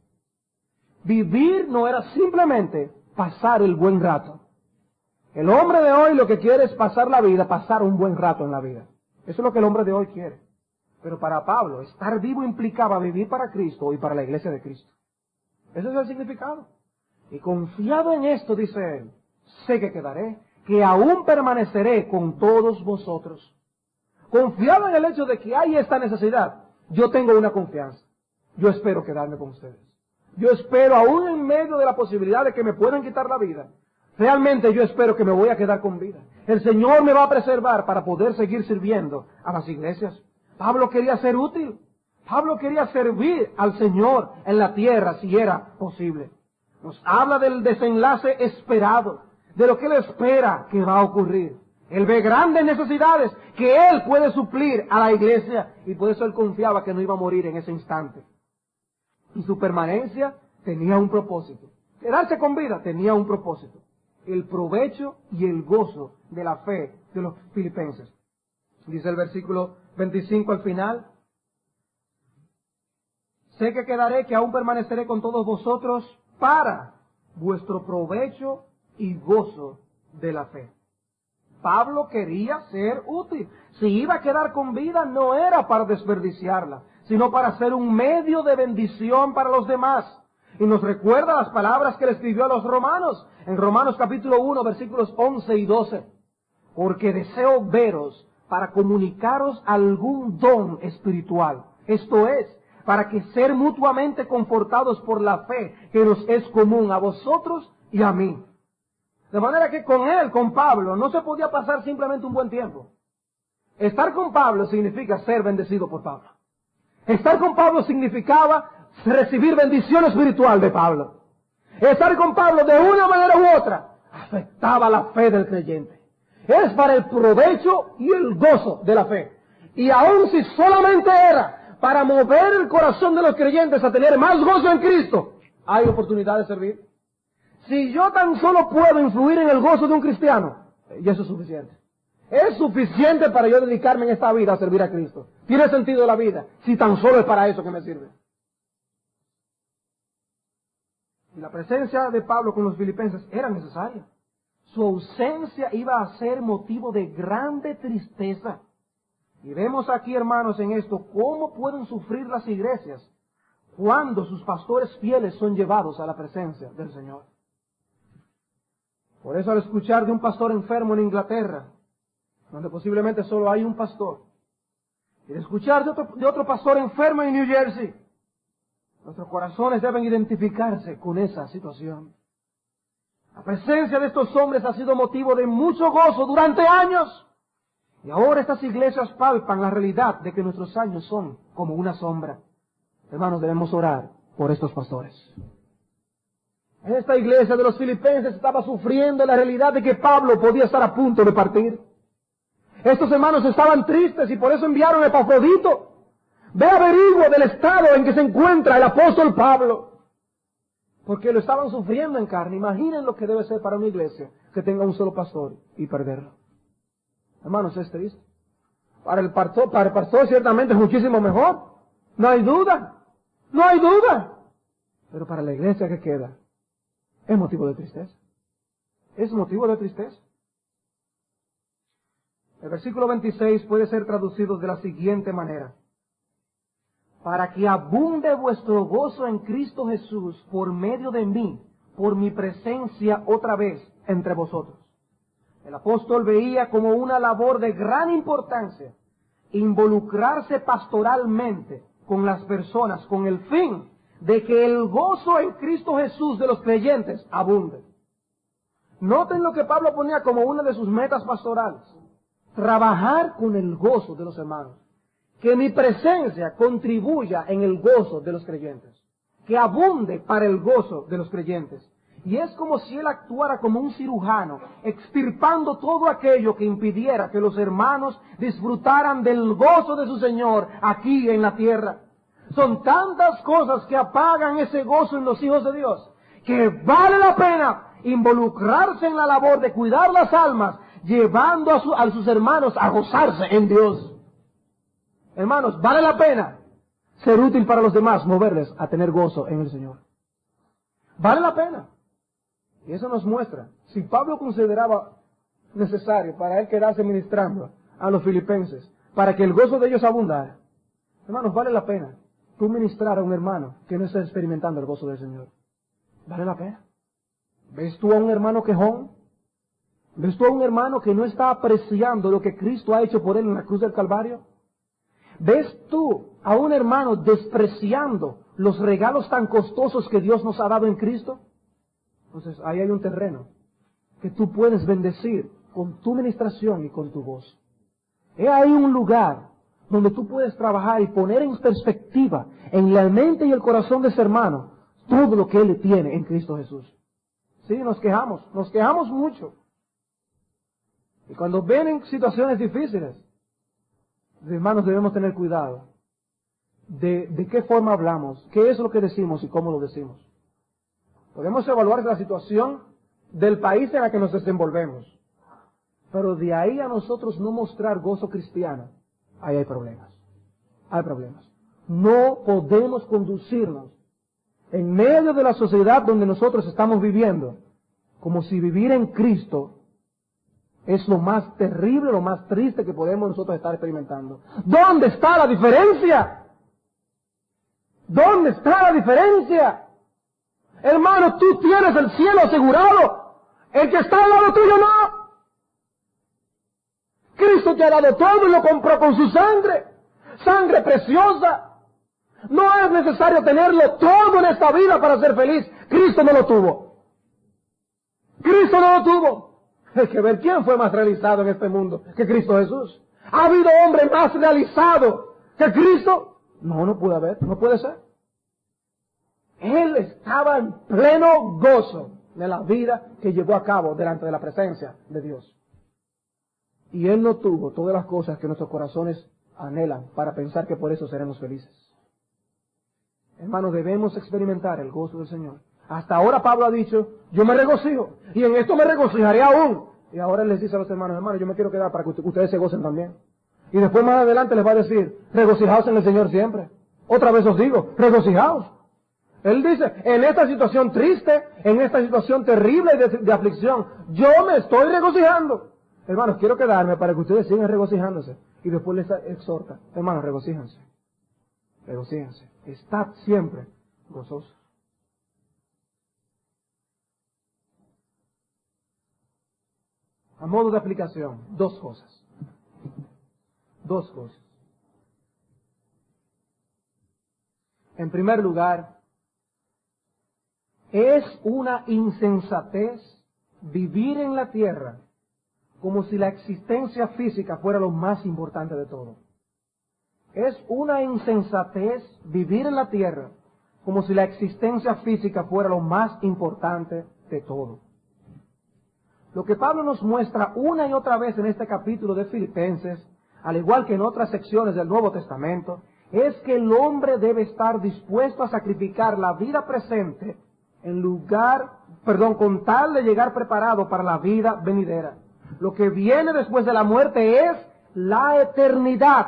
Vivir no era simplemente pasar el buen rato. El hombre de hoy lo que quiere es pasar la vida, pasar un buen rato en la vida. Eso es lo que el hombre de hoy quiere. Pero para Pablo, estar vivo implicaba vivir para Cristo y para la iglesia de Cristo. Ese es el significado. Y confiado en esto, dice él, sé que quedaré, que aún permaneceré con todos vosotros. Confiado en el hecho de que hay esta necesidad, yo tengo una confianza. Yo espero quedarme con ustedes. Yo espero, aún en medio de la posibilidad de que me puedan quitar la vida, realmente yo espero que me voy a quedar con vida. El Señor me va a preservar para poder seguir sirviendo a las iglesias. Pablo quería ser útil. Pablo quería servir al Señor en la tierra si era posible. Nos habla del desenlace esperado, de lo que él espera que va a ocurrir. Él ve grandes necesidades que él puede suplir a la iglesia y por eso él confiaba que no iba a morir en ese instante y su permanencia tenía un propósito. Quedarse con vida tenía un propósito. El provecho y el gozo de la fe de los filipenses. Dice el versículo 25 al final. Sé que quedaré, que aún permaneceré con todos vosotros para vuestro provecho y gozo de la fe. Pablo quería ser útil. Si iba a quedar con vida, no era para desperdiciarla, sino para ser un medio de bendición para los demás. Y nos recuerda las palabras que le escribió a los romanos, en Romanos capítulo 1, versículos 11 y 12. Porque deseo veros para comunicaros algún don espiritual. Esto es, para que ser mutuamente confortados por la fe que nos es común a vosotros y a mí. De manera que con él, con Pablo, no se podía pasar simplemente un buen tiempo. Estar con Pablo significa ser bendecido por Pablo. Estar con Pablo significaba recibir bendición espiritual de Pablo. Estar con Pablo de una manera u otra afectaba la fe del creyente. Es para el provecho y el gozo de la fe. Y aun si solamente era para mover el corazón de los creyentes a tener más gozo en Cristo, hay oportunidad de servir. Si yo tan solo puedo influir en el gozo de un cristiano, y eso es suficiente. Es suficiente para yo dedicarme en esta vida a servir a Cristo. Tiene sentido la vida, si tan solo es para eso que me sirve. Y la presencia de Pablo con los filipenses era necesaria. Su ausencia iba a ser motivo de grande tristeza. Y vemos aquí, hermanos, en esto, cómo pueden sufrir las iglesias cuando sus pastores fieles son llevados a la presencia del Señor. Por eso al escuchar de un pastor enfermo en Inglaterra, donde posiblemente solo hay un pastor, y escuchar de otro, de otro pastor enfermo en New Jersey, nuestros corazones deben identificarse con esa situación. La presencia de estos hombres ha sido motivo de mucho gozo durante años. Y ahora estas iglesias palpan la realidad de que nuestros años son como una sombra. Hermanos, debemos orar por estos pastores. Esta iglesia de los filipenses estaba sufriendo la realidad de que Pablo podía estar a punto de partir. Estos hermanos estaban tristes y por eso enviaron a Epafrodito. Ve averiguo del estado en que se encuentra el apóstol Pablo. Porque lo estaban sufriendo en carne. Imaginen lo que debe ser para una iglesia que tenga un solo pastor y perderlo. Hermanos, es triste. Para el pastor, para el pastor ciertamente es muchísimo mejor. No hay duda. No hay duda. Pero para la iglesia que queda, es motivo de tristeza. Es motivo de tristeza. El versículo 26 puede ser traducido de la siguiente manera. Para que abunde vuestro gozo en Cristo Jesús por medio de mí, por mi presencia otra vez entre vosotros. El apóstol veía como una labor de gran importancia involucrarse pastoralmente con las personas con el fin de que el gozo en Cristo Jesús de los creyentes abunde. Noten lo que Pablo ponía como una de sus metas pastorales. Trabajar con el gozo de los hermanos. Que mi presencia contribuya en el gozo de los creyentes. Que abunde para el gozo de los creyentes. Y es como si él actuara como un cirujano, extirpando todo aquello que impidiera que los hermanos disfrutaran del gozo de su Señor aquí en la tierra. Son tantas cosas que apagan ese gozo en los hijos de Dios, que vale la pena involucrarse en la labor de cuidar las almas, llevando a, a sus hermanos a gozarse en Dios. Hermanos, vale la pena ser útil para los demás, moverles a tener gozo en el Señor. Vale la pena. Y eso nos muestra, si Pablo consideraba necesario para él quedarse ministrando a los filipenses, para que el gozo de ellos abundara, hermanos, vale la pena tú ministrar a un hermano que no está experimentando el gozo del Señor. Vale la pena. ¿Ves tú a un hermano quejón? ¿Ves tú a un hermano que no está apreciando lo que Cristo ha hecho por él en la cruz del Calvario? ¿Ves tú a un hermano despreciando los regalos tan costosos que Dios nos ha dado en Cristo? Entonces ahí hay un terreno que tú puedes bendecir con tu ministración y con tu voz. He ahí un lugar donde tú puedes trabajar y poner en perspectiva en la mente y el corazón de ese hermano todo lo que él tiene en Cristo Jesús. Sí, nos quejamos, nos quejamos mucho. Y cuando ven situaciones difíciles, hermanos debemos tener cuidado de, de qué forma hablamos, qué es lo que decimos y cómo lo decimos. Podemos evaluar la situación del país en el que nos desenvolvemos. Pero de ahí a nosotros no mostrar gozo cristiano, ahí hay problemas. Hay problemas. No podemos conducirnos en medio de la sociedad donde nosotros estamos viviendo como si vivir en Cristo es lo más terrible, lo más triste que podemos nosotros estar experimentando. ¿Dónde está la diferencia? ¿Dónde está la diferencia? Hermano, tú tienes el cielo asegurado. El que está al lado tuyo no. Cristo te ha dado todo y lo compró con su sangre. Sangre preciosa. No es necesario tenerlo todo en esta vida para ser feliz. Cristo no lo tuvo. Cristo no lo tuvo. Hay que ver quién fue más realizado en este mundo que Cristo Jesús. ¿Ha habido hombre más realizado que Cristo? No, no puede haber, no puede ser. Él estaba en pleno gozo de la vida que llevó a cabo delante de la presencia de Dios. Y Él no tuvo todas las cosas que nuestros corazones anhelan para pensar que por eso seremos felices. Hermanos, debemos experimentar el gozo del Señor. Hasta ahora Pablo ha dicho, yo me regocijo, y en esto me regocijaré aún. Y ahora Él les dice a los hermanos, hermanos, yo me quiero quedar para que ustedes se gocen también. Y después más adelante les va a decir, regocijaos en el Señor siempre. Otra vez os digo, regocijaos. Él dice, en esta situación triste, en esta situación terrible de, aflicción, yo me estoy regocijando. Hermanos, quiero quedarme para que ustedes sigan regocijándose. Y después les exhorta, hermanos, regocíjense. Regocíjense. Estad siempre gozosos. A modo de aplicación, dos cosas. Dos cosas. En primer lugar, es una insensatez vivir en la tierra como si la existencia física fuera lo más importante de todo. Es una insensatez vivir en la tierra como si la existencia física fuera lo más importante de todo. Lo que Pablo nos muestra una y otra vez en este capítulo de Filipenses, al igual que en otras secciones del Nuevo Testamento, es que el hombre debe estar dispuesto a sacrificar la vida presente en lugar, perdón, con tal de llegar preparado para la vida venidera. Lo que viene después de la muerte es la eternidad,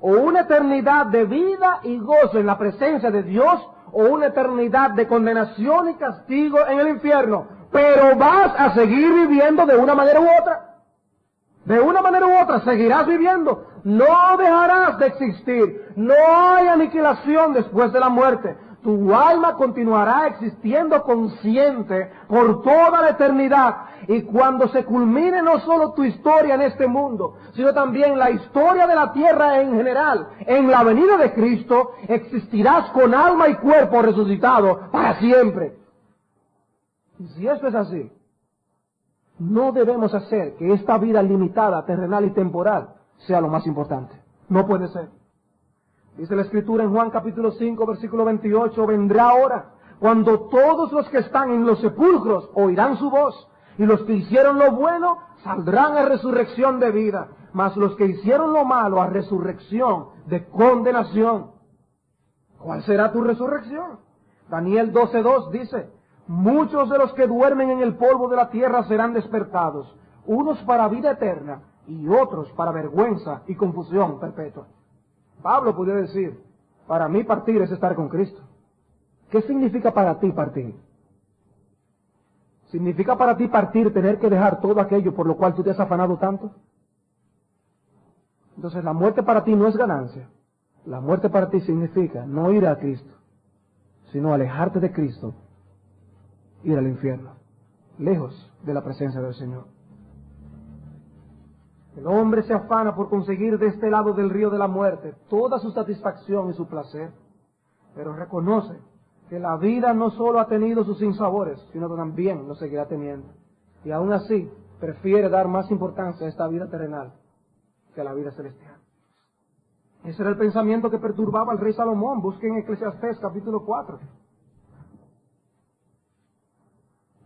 o una eternidad de vida y gozo en la presencia de Dios, o una eternidad de condenación y castigo en el infierno pero vas a seguir viviendo de una manera u otra. De una manera u otra seguirás viviendo. No dejarás de existir. No hay aniquilación después de la muerte. Tu alma continuará existiendo consciente por toda la eternidad. Y cuando se culmine no solo tu historia en este mundo, sino también la historia de la tierra en general, en la venida de Cristo, existirás con alma y cuerpo resucitado para siempre. Y si esto es así, no debemos hacer que esta vida limitada, terrenal y temporal sea lo más importante. No puede ser. Dice la Escritura en Juan capítulo 5, versículo 28, vendrá ahora cuando todos los que están en los sepulcros oirán su voz, y los que hicieron lo bueno saldrán a resurrección de vida, mas los que hicieron lo malo a resurrección de condenación. ¿Cuál será tu resurrección? Daniel 12.2 dice, Muchos de los que duermen en el polvo de la tierra serán despertados, unos para vida eterna y otros para vergüenza y confusión perpetua. Pablo podría decir, para mí partir es estar con Cristo. ¿Qué significa para ti partir? ¿Significa para ti partir tener que dejar todo aquello por lo cual tú te has afanado tanto? Entonces la muerte para ti no es ganancia. La muerte para ti significa no ir a Cristo, sino alejarte de Cristo ir al infierno, lejos de la presencia del Señor. El hombre se afana por conseguir de este lado del río de la muerte toda su satisfacción y su placer, pero reconoce que la vida no solo ha tenido sus sinsabores, sino que también lo seguirá teniendo. Y aún así prefiere dar más importancia a esta vida terrenal que a la vida celestial. Ese era el pensamiento que perturbaba al rey Salomón. Busquen Eclesiastés capítulo 4.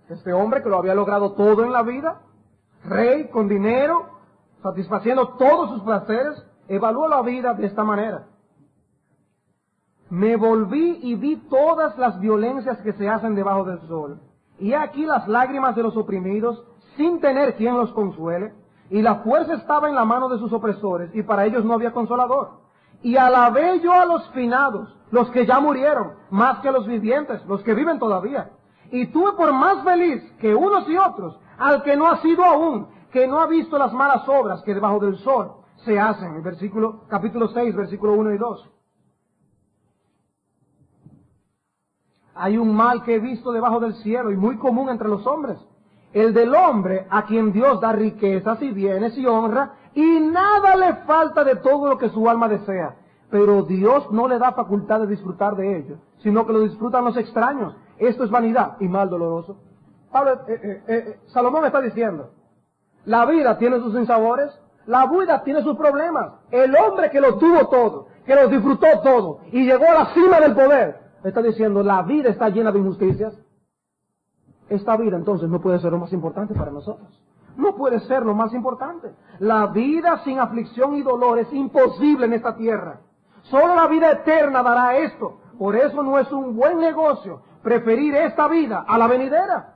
Este hombre que lo había logrado todo en la vida, rey, con dinero, satisfaciendo todos sus placeres, evaluó la vida de esta manera. Me volví y vi todas las violencias que se hacen debajo del sol. Y aquí las lágrimas de los oprimidos, sin tener quien los consuele. Y la fuerza estaba en la mano de sus opresores, y para ellos no había consolador. Y alabé yo a los finados, los que ya murieron, más que a los vivientes, los que viven todavía y tuve por más feliz que unos y otros al que no ha sido aún, que no ha visto las malas obras que debajo del sol se hacen. El versículo, capítulo 6, versículo 1 y 2. Hay un mal que he visto debajo del cielo y muy común entre los hombres. El del hombre a quien Dios da riquezas y bienes y honra y nada le falta de todo lo que su alma desea. Pero Dios no le da facultad de disfrutar de ello, sino que lo disfrutan los extraños esto es vanidad y mal doloroso. Eh, eh, eh, Salomón está diciendo, la vida tiene sus insabores, la vida tiene sus problemas. El hombre que lo tuvo todo, que lo disfrutó todo y llegó a la cima del poder, está diciendo, la vida está llena de injusticias. Esta vida entonces no puede ser lo más importante para nosotros. No puede ser lo más importante. La vida sin aflicción y dolor es imposible en esta tierra. Solo la vida eterna dará esto. Por eso no es un buen negocio preferir esta vida a la venidera.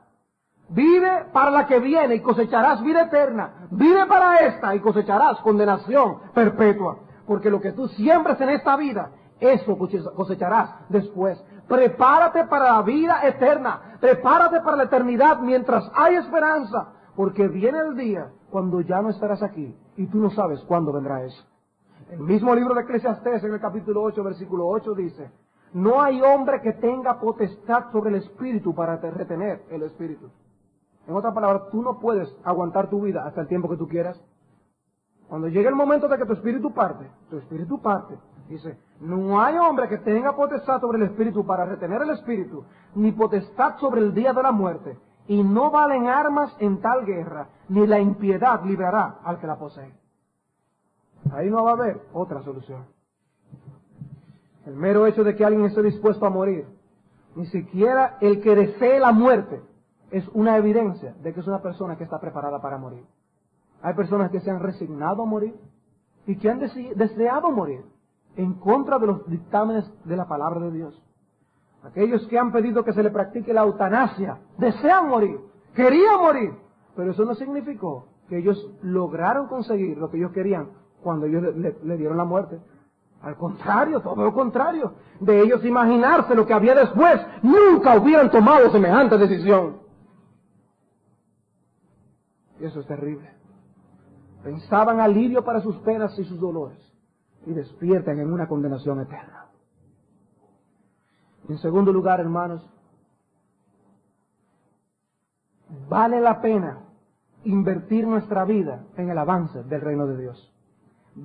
Vive para la que viene y cosecharás vida eterna. Vive para esta y cosecharás condenación perpetua. Porque lo que tú siembres en esta vida, eso cosecharás después. Prepárate para la vida eterna. Prepárate para la eternidad mientras hay esperanza. Porque viene el día cuando ya no estarás aquí y tú no sabes cuándo vendrá eso. El mismo libro de Eclesiastés en el capítulo 8, versículo 8 dice, no hay hombre que tenga potestad sobre el espíritu para retener el espíritu. En otras palabras, tú no puedes aguantar tu vida hasta el tiempo que tú quieras. Cuando llegue el momento de que tu espíritu parte, tu espíritu parte. Dice, no hay hombre que tenga potestad sobre el espíritu para retener el espíritu, ni potestad sobre el día de la muerte, y no valen armas en tal guerra, ni la impiedad librará al que la posee. Ahí no va a haber otra solución. El mero hecho de que alguien esté dispuesto a morir, ni siquiera el que desee la muerte, es una evidencia de que es una persona que está preparada para morir. Hay personas que se han resignado a morir y que han deseado morir en contra de los dictámenes de la palabra de Dios. Aquellos que han pedido que se le practique la eutanasia, desean morir, querían morir, pero eso no significó que ellos lograron conseguir lo que ellos querían cuando ellos le, dieron la muerte. Al contrario, todo lo contrario. De ellos imaginarse lo que había después, nunca hubieran tomado semejante decisión. Y eso es terrible. Pensaban alivio para sus penas y sus dolores y despiertan en una condenación eterna. En segundo lugar, hermanos, vale la pena invertir nuestra vida en el avance del reino de Dios.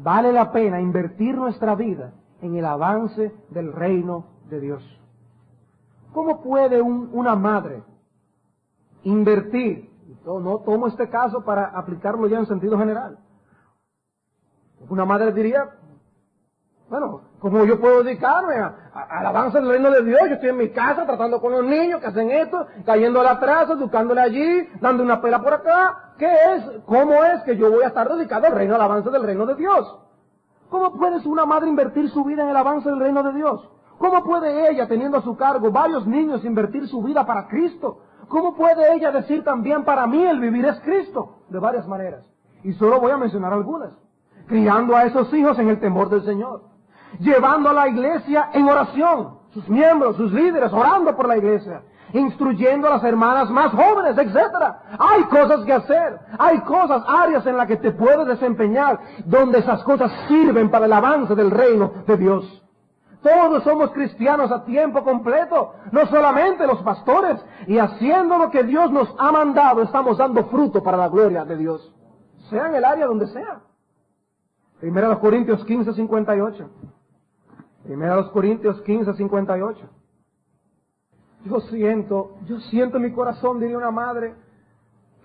Vale la pena invertir nuestra vida en el avance del reino de Dios. ¿Cómo puede una madre invertir? No tomo este caso para aplicarlo ya en sentido general. Una madre diría, bueno, ¿cómo yo puedo dedicarme al avance del reino de Dios? Yo estoy en mi casa tratando con los niños que hacen esto, cayendo al atrás, educándole allí, dando una pela por acá. ¿Qué es? ¿Cómo es que yo voy a estar dedicado al reino, al avance del reino de Dios? ¿Cómo puede una madre invertir su vida en el avance del reino de Dios? ¿Cómo puede ella, teniendo a su cargo varios niños, invertir su vida para Cristo? ¿Cómo puede ella decir también para mí el vivir es Cristo? De varias maneras. Y solo voy a mencionar algunas. Criando a esos hijos en el temor del Señor llevando a la iglesia en oración, sus miembros, sus líderes, orando por la iglesia, instruyendo a las hermanas más jóvenes, etc. Hay cosas que hacer, hay cosas, áreas en las que te puedes desempeñar, donde esas cosas sirven para el avance del reino de Dios. Todos somos cristianos a tiempo completo, no solamente los pastores, y haciendo lo que Dios nos ha mandado, estamos dando fruto para la gloria de Dios, sea en el área donde sea. Primero los Corintios 15, 58. Primera los Corintios 15, 58. Yo siento, yo siento en mi corazón, diría una madre,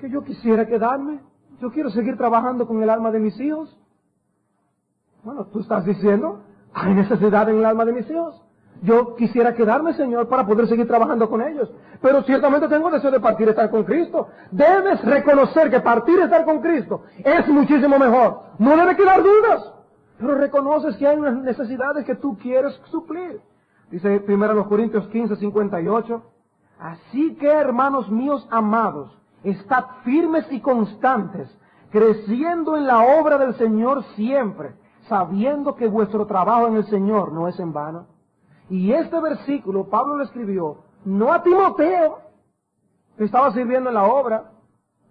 que yo quisiera quedarme. Yo quiero seguir trabajando con el alma de mis hijos. Bueno, tú estás diciendo, hay necesidad en el alma de mis hijos. Yo quisiera quedarme, Señor, para poder seguir trabajando con ellos. Pero ciertamente tengo deseo de partir y estar con Cristo. Debes reconocer que partir y estar con Cristo es muchísimo mejor. No debe quedar dudas. Pero reconoces que hay unas necesidades que tú quieres suplir. Dice primero los Corintios 15, 58. Así que, hermanos míos amados, estad firmes y constantes, creciendo en la obra del Señor siempre, sabiendo que vuestro trabajo en el Señor no es en vano. Y este versículo Pablo lo escribió no a Timoteo, que estaba sirviendo en la obra,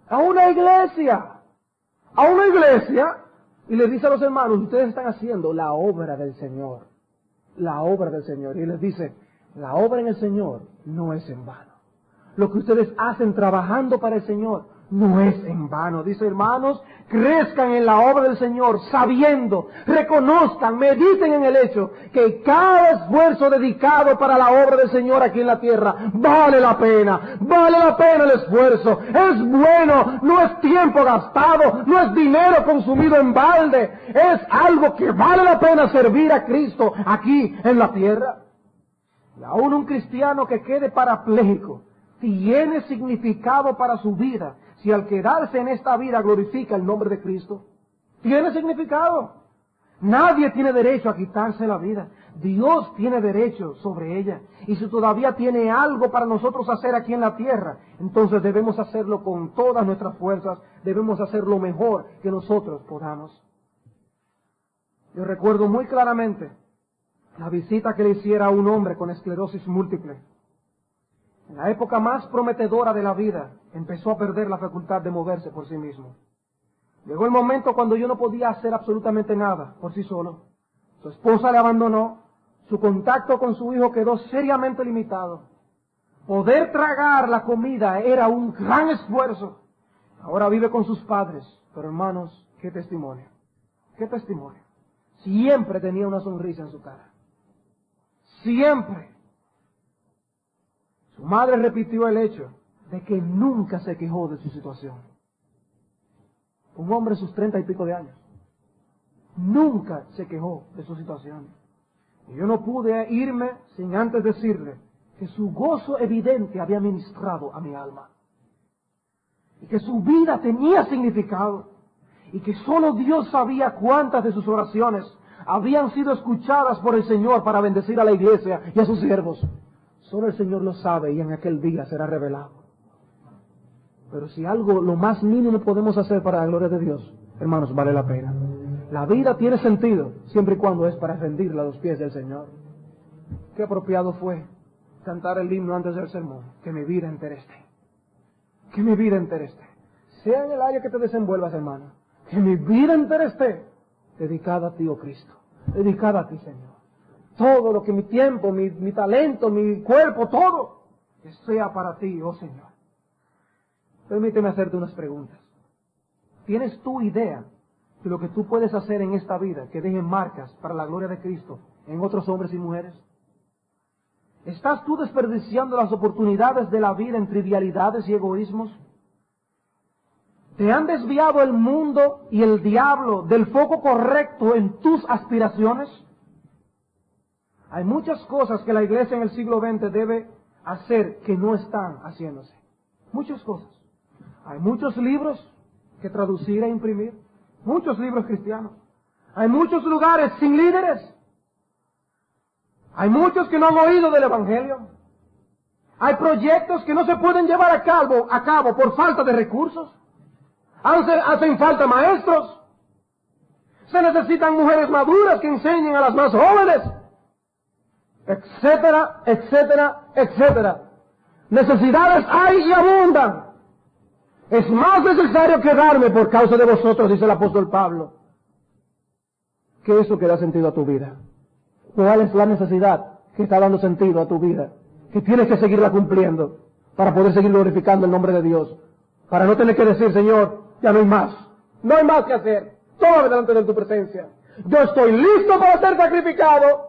a una iglesia, a una iglesia y le dice a los hermanos, ustedes están haciendo la obra del Señor. La obra del Señor. Y les dice, la obra en el Señor no es en vano. Lo que ustedes hacen trabajando para el Señor no es en vano. Dice, hermanos, crezcan en la obra del Señor, sabiendo, reconozcan, mediten en el hecho que cada esfuerzo dedicado para la obra del Señor aquí en la tierra vale la pena, vale la pena el esfuerzo, es bueno, no es tiempo gastado, no es dinero consumido en balde, es algo que vale la pena servir a Cristo aquí en la tierra. Y aún un cristiano que quede parapléjico tiene significado para su vida si al quedarse en esta vida glorifica el nombre de Cristo, tiene significado. Nadie tiene derecho a quitarse la vida. Dios tiene derecho sobre ella. Y si todavía tiene algo para nosotros hacer aquí en la tierra, entonces debemos hacerlo con todas nuestras fuerzas, debemos hacer lo mejor que nosotros podamos. Yo recuerdo muy claramente la visita que le hiciera a un hombre con esclerosis múltiple. En la época más prometedora de la vida, empezó a perder la facultad de moverse por sí mismo. Llegó el momento cuando yo no podía hacer absolutamente nada por sí solo. Su esposa le abandonó, su contacto con su hijo quedó seriamente limitado. Poder tragar la comida era un gran esfuerzo. Ahora vive con sus padres, pero hermanos, qué testimonio, qué testimonio. Siempre tenía una sonrisa en su cara. Siempre. Su madre repitió el hecho de que nunca se quejó de su situación. Un hombre de sus treinta y pico de años. Nunca se quejó de su situación. Y yo no pude irme sin antes decirle que su gozo evidente había ministrado a mi alma. Y que su vida tenía significado. Y que solo Dios sabía cuántas de sus oraciones habían sido escuchadas por el Señor para bendecir a la iglesia y a sus siervos. Solo el Señor lo sabe y en aquel día será revelado. Pero si algo, lo más mínimo podemos hacer para la gloria de Dios, hermanos, vale la pena. La vida tiene sentido siempre y cuando es para rendirla a los pies del Señor. Qué apropiado fue cantar el himno antes del sermón. Que mi vida entera esté. Que mi vida entera esté. Sea en el área que te desenvuelvas, hermano. Que mi vida entera esté dedicada a ti, oh Cristo. Dedicada a ti, Señor. Todo lo que mi tiempo, mi, talento, mi cuerpo, todo, que sea para ti, oh Señor. Permíteme hacerte unas preguntas. ¿Tienes tu idea de lo que tú puedes hacer en esta vida que deje marcas para la gloria de Cristo en otros hombres y mujeres? ¿Estás tú desperdiciando las oportunidades de la vida en trivialidades y egoísmos? ¿Te han desviado el mundo y el diablo del foco correcto en tus aspiraciones? Hay muchas cosas que la iglesia en el siglo XX debe hacer que no están haciéndose. Muchas cosas. Hay muchos libros que traducir e imprimir. Muchos libros cristianos. Hay muchos lugares sin líderes. Hay muchos que no han oído del Evangelio. Hay proyectos que no se pueden llevar a cabo, a cabo por falta de recursos. Hacen, hacen falta maestros. Se necesitan mujeres maduras que enseñen a las más jóvenes. Etcétera, etcétera, etcétera. Necesidades hay y abundan. Es más necesario quedarme por causa de vosotros, dice el apóstol Pablo, que eso que da sentido a tu vida. ¿Cuál es la necesidad que está dando sentido a tu vida? Que tienes que seguirla cumpliendo para poder seguir glorificando el nombre de Dios. Para no tener que decir, Señor, ya no hay más. No hay más que hacer. Todo delante de tu presencia. Yo estoy listo para ser sacrificado.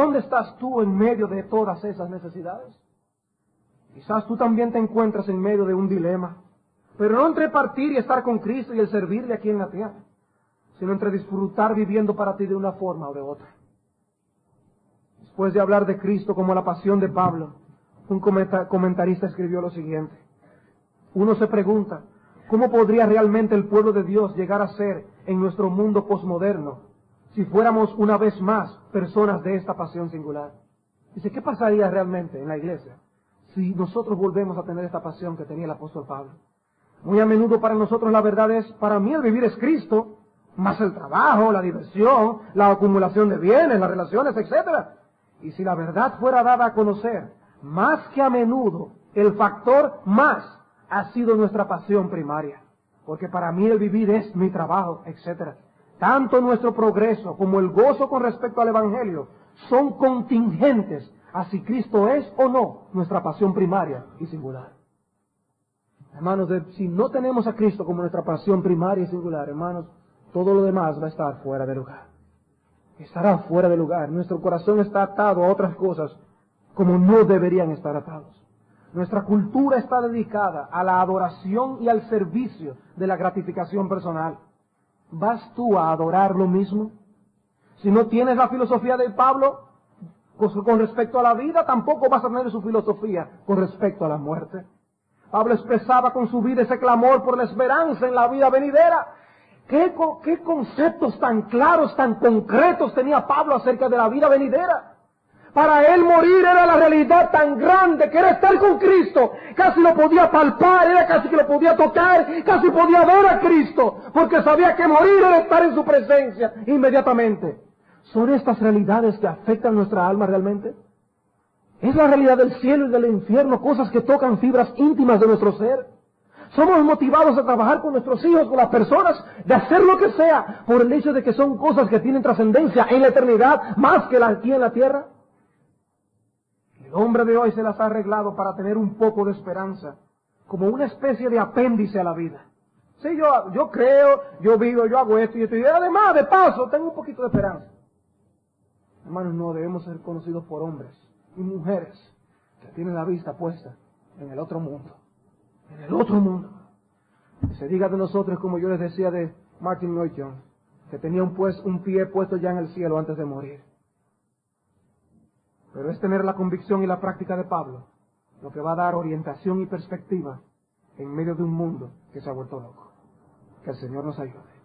¿Dónde estás tú en medio de todas esas necesidades? Quizás tú también te encuentras en medio de un dilema, pero no entre partir y estar con Cristo y el servirle aquí en la tierra, sino entre disfrutar viviendo para ti de una forma o de otra. Después de hablar de Cristo como la pasión de Pablo, un comentarista escribió lo siguiente. Uno se pregunta, ¿cómo podría realmente el pueblo de Dios llegar a ser en nuestro mundo posmoderno si fuéramos una vez más personas de esta pasión singular? Dice, ¿qué pasaría realmente en la iglesia si nosotros volvemos a tener esta pasión que tenía el apóstol Pablo. Muy a menudo para nosotros la verdad es, para mí el vivir es Cristo, más el trabajo, la diversión, la acumulación de bienes, las relaciones, etc. Y si la verdad fuera dada a conocer, más que a menudo, el factor más ha sido nuestra pasión primaria. Porque para mí el vivir es mi trabajo, etc. Tanto nuestro progreso como el gozo con respecto al Evangelio son contingentes a si Cristo es o no nuestra pasión primaria y singular. Hermanos, si no tenemos a Cristo como nuestra pasión primaria y singular, hermanos, todo lo demás va a estar fuera de lugar. Estará fuera de lugar. Nuestro corazón está atado a otras cosas como no deberían estar atados. Nuestra cultura está dedicada a la adoración y al servicio de la gratificación personal. ¿Vas tú a adorar lo mismo? Si no tienes la filosofía de Pablo, con respecto a la vida, tampoco vas a tener su filosofía con respecto a la muerte. Pablo expresaba con su vida ese clamor por la esperanza en la vida venidera. ¿Qué, ¿Qué, conceptos tan claros, tan concretos tenía Pablo acerca de la vida venidera? Para él morir era la realidad tan grande que era estar con Cristo. Casi lo podía palpar, era casi que lo podía tocar, casi podía ver a Cristo, porque sabía que morir era estar en su presencia inmediatamente. ¿Son estas realidades que afectan nuestra alma realmente? ¿Es la realidad del cielo y del infierno cosas que tocan fibras íntimas de nuestro ser? Somos motivados a trabajar con nuestros hijos, con las personas, de hacer lo que sea, por el hecho de que son cosas que tienen trascendencia en la eternidad más que aquí en la tierra. El hombre de hoy se las ha arreglado para tener un poco de esperanza, como una especie de apéndice a la vida. Sí, yo, yo creo, yo vivo, yo hago esto y esto, y además, de paso, tengo un poquito de esperanza. Hermanos, no debemos ser conocidos por hombres y mujeres que tienen la vista puesta en el otro mundo en el otro mundo. Que se diga de nosotros como yo les decía de Martin Lloyd Jones, que tenía un, pues, un pie puesto ya en el cielo antes de morir. Pero es tener la convicción y la práctica de Pablo lo que va a dar orientación y perspectiva en medio de un mundo que se ha vuelto loco. Que el Señor nos ayude.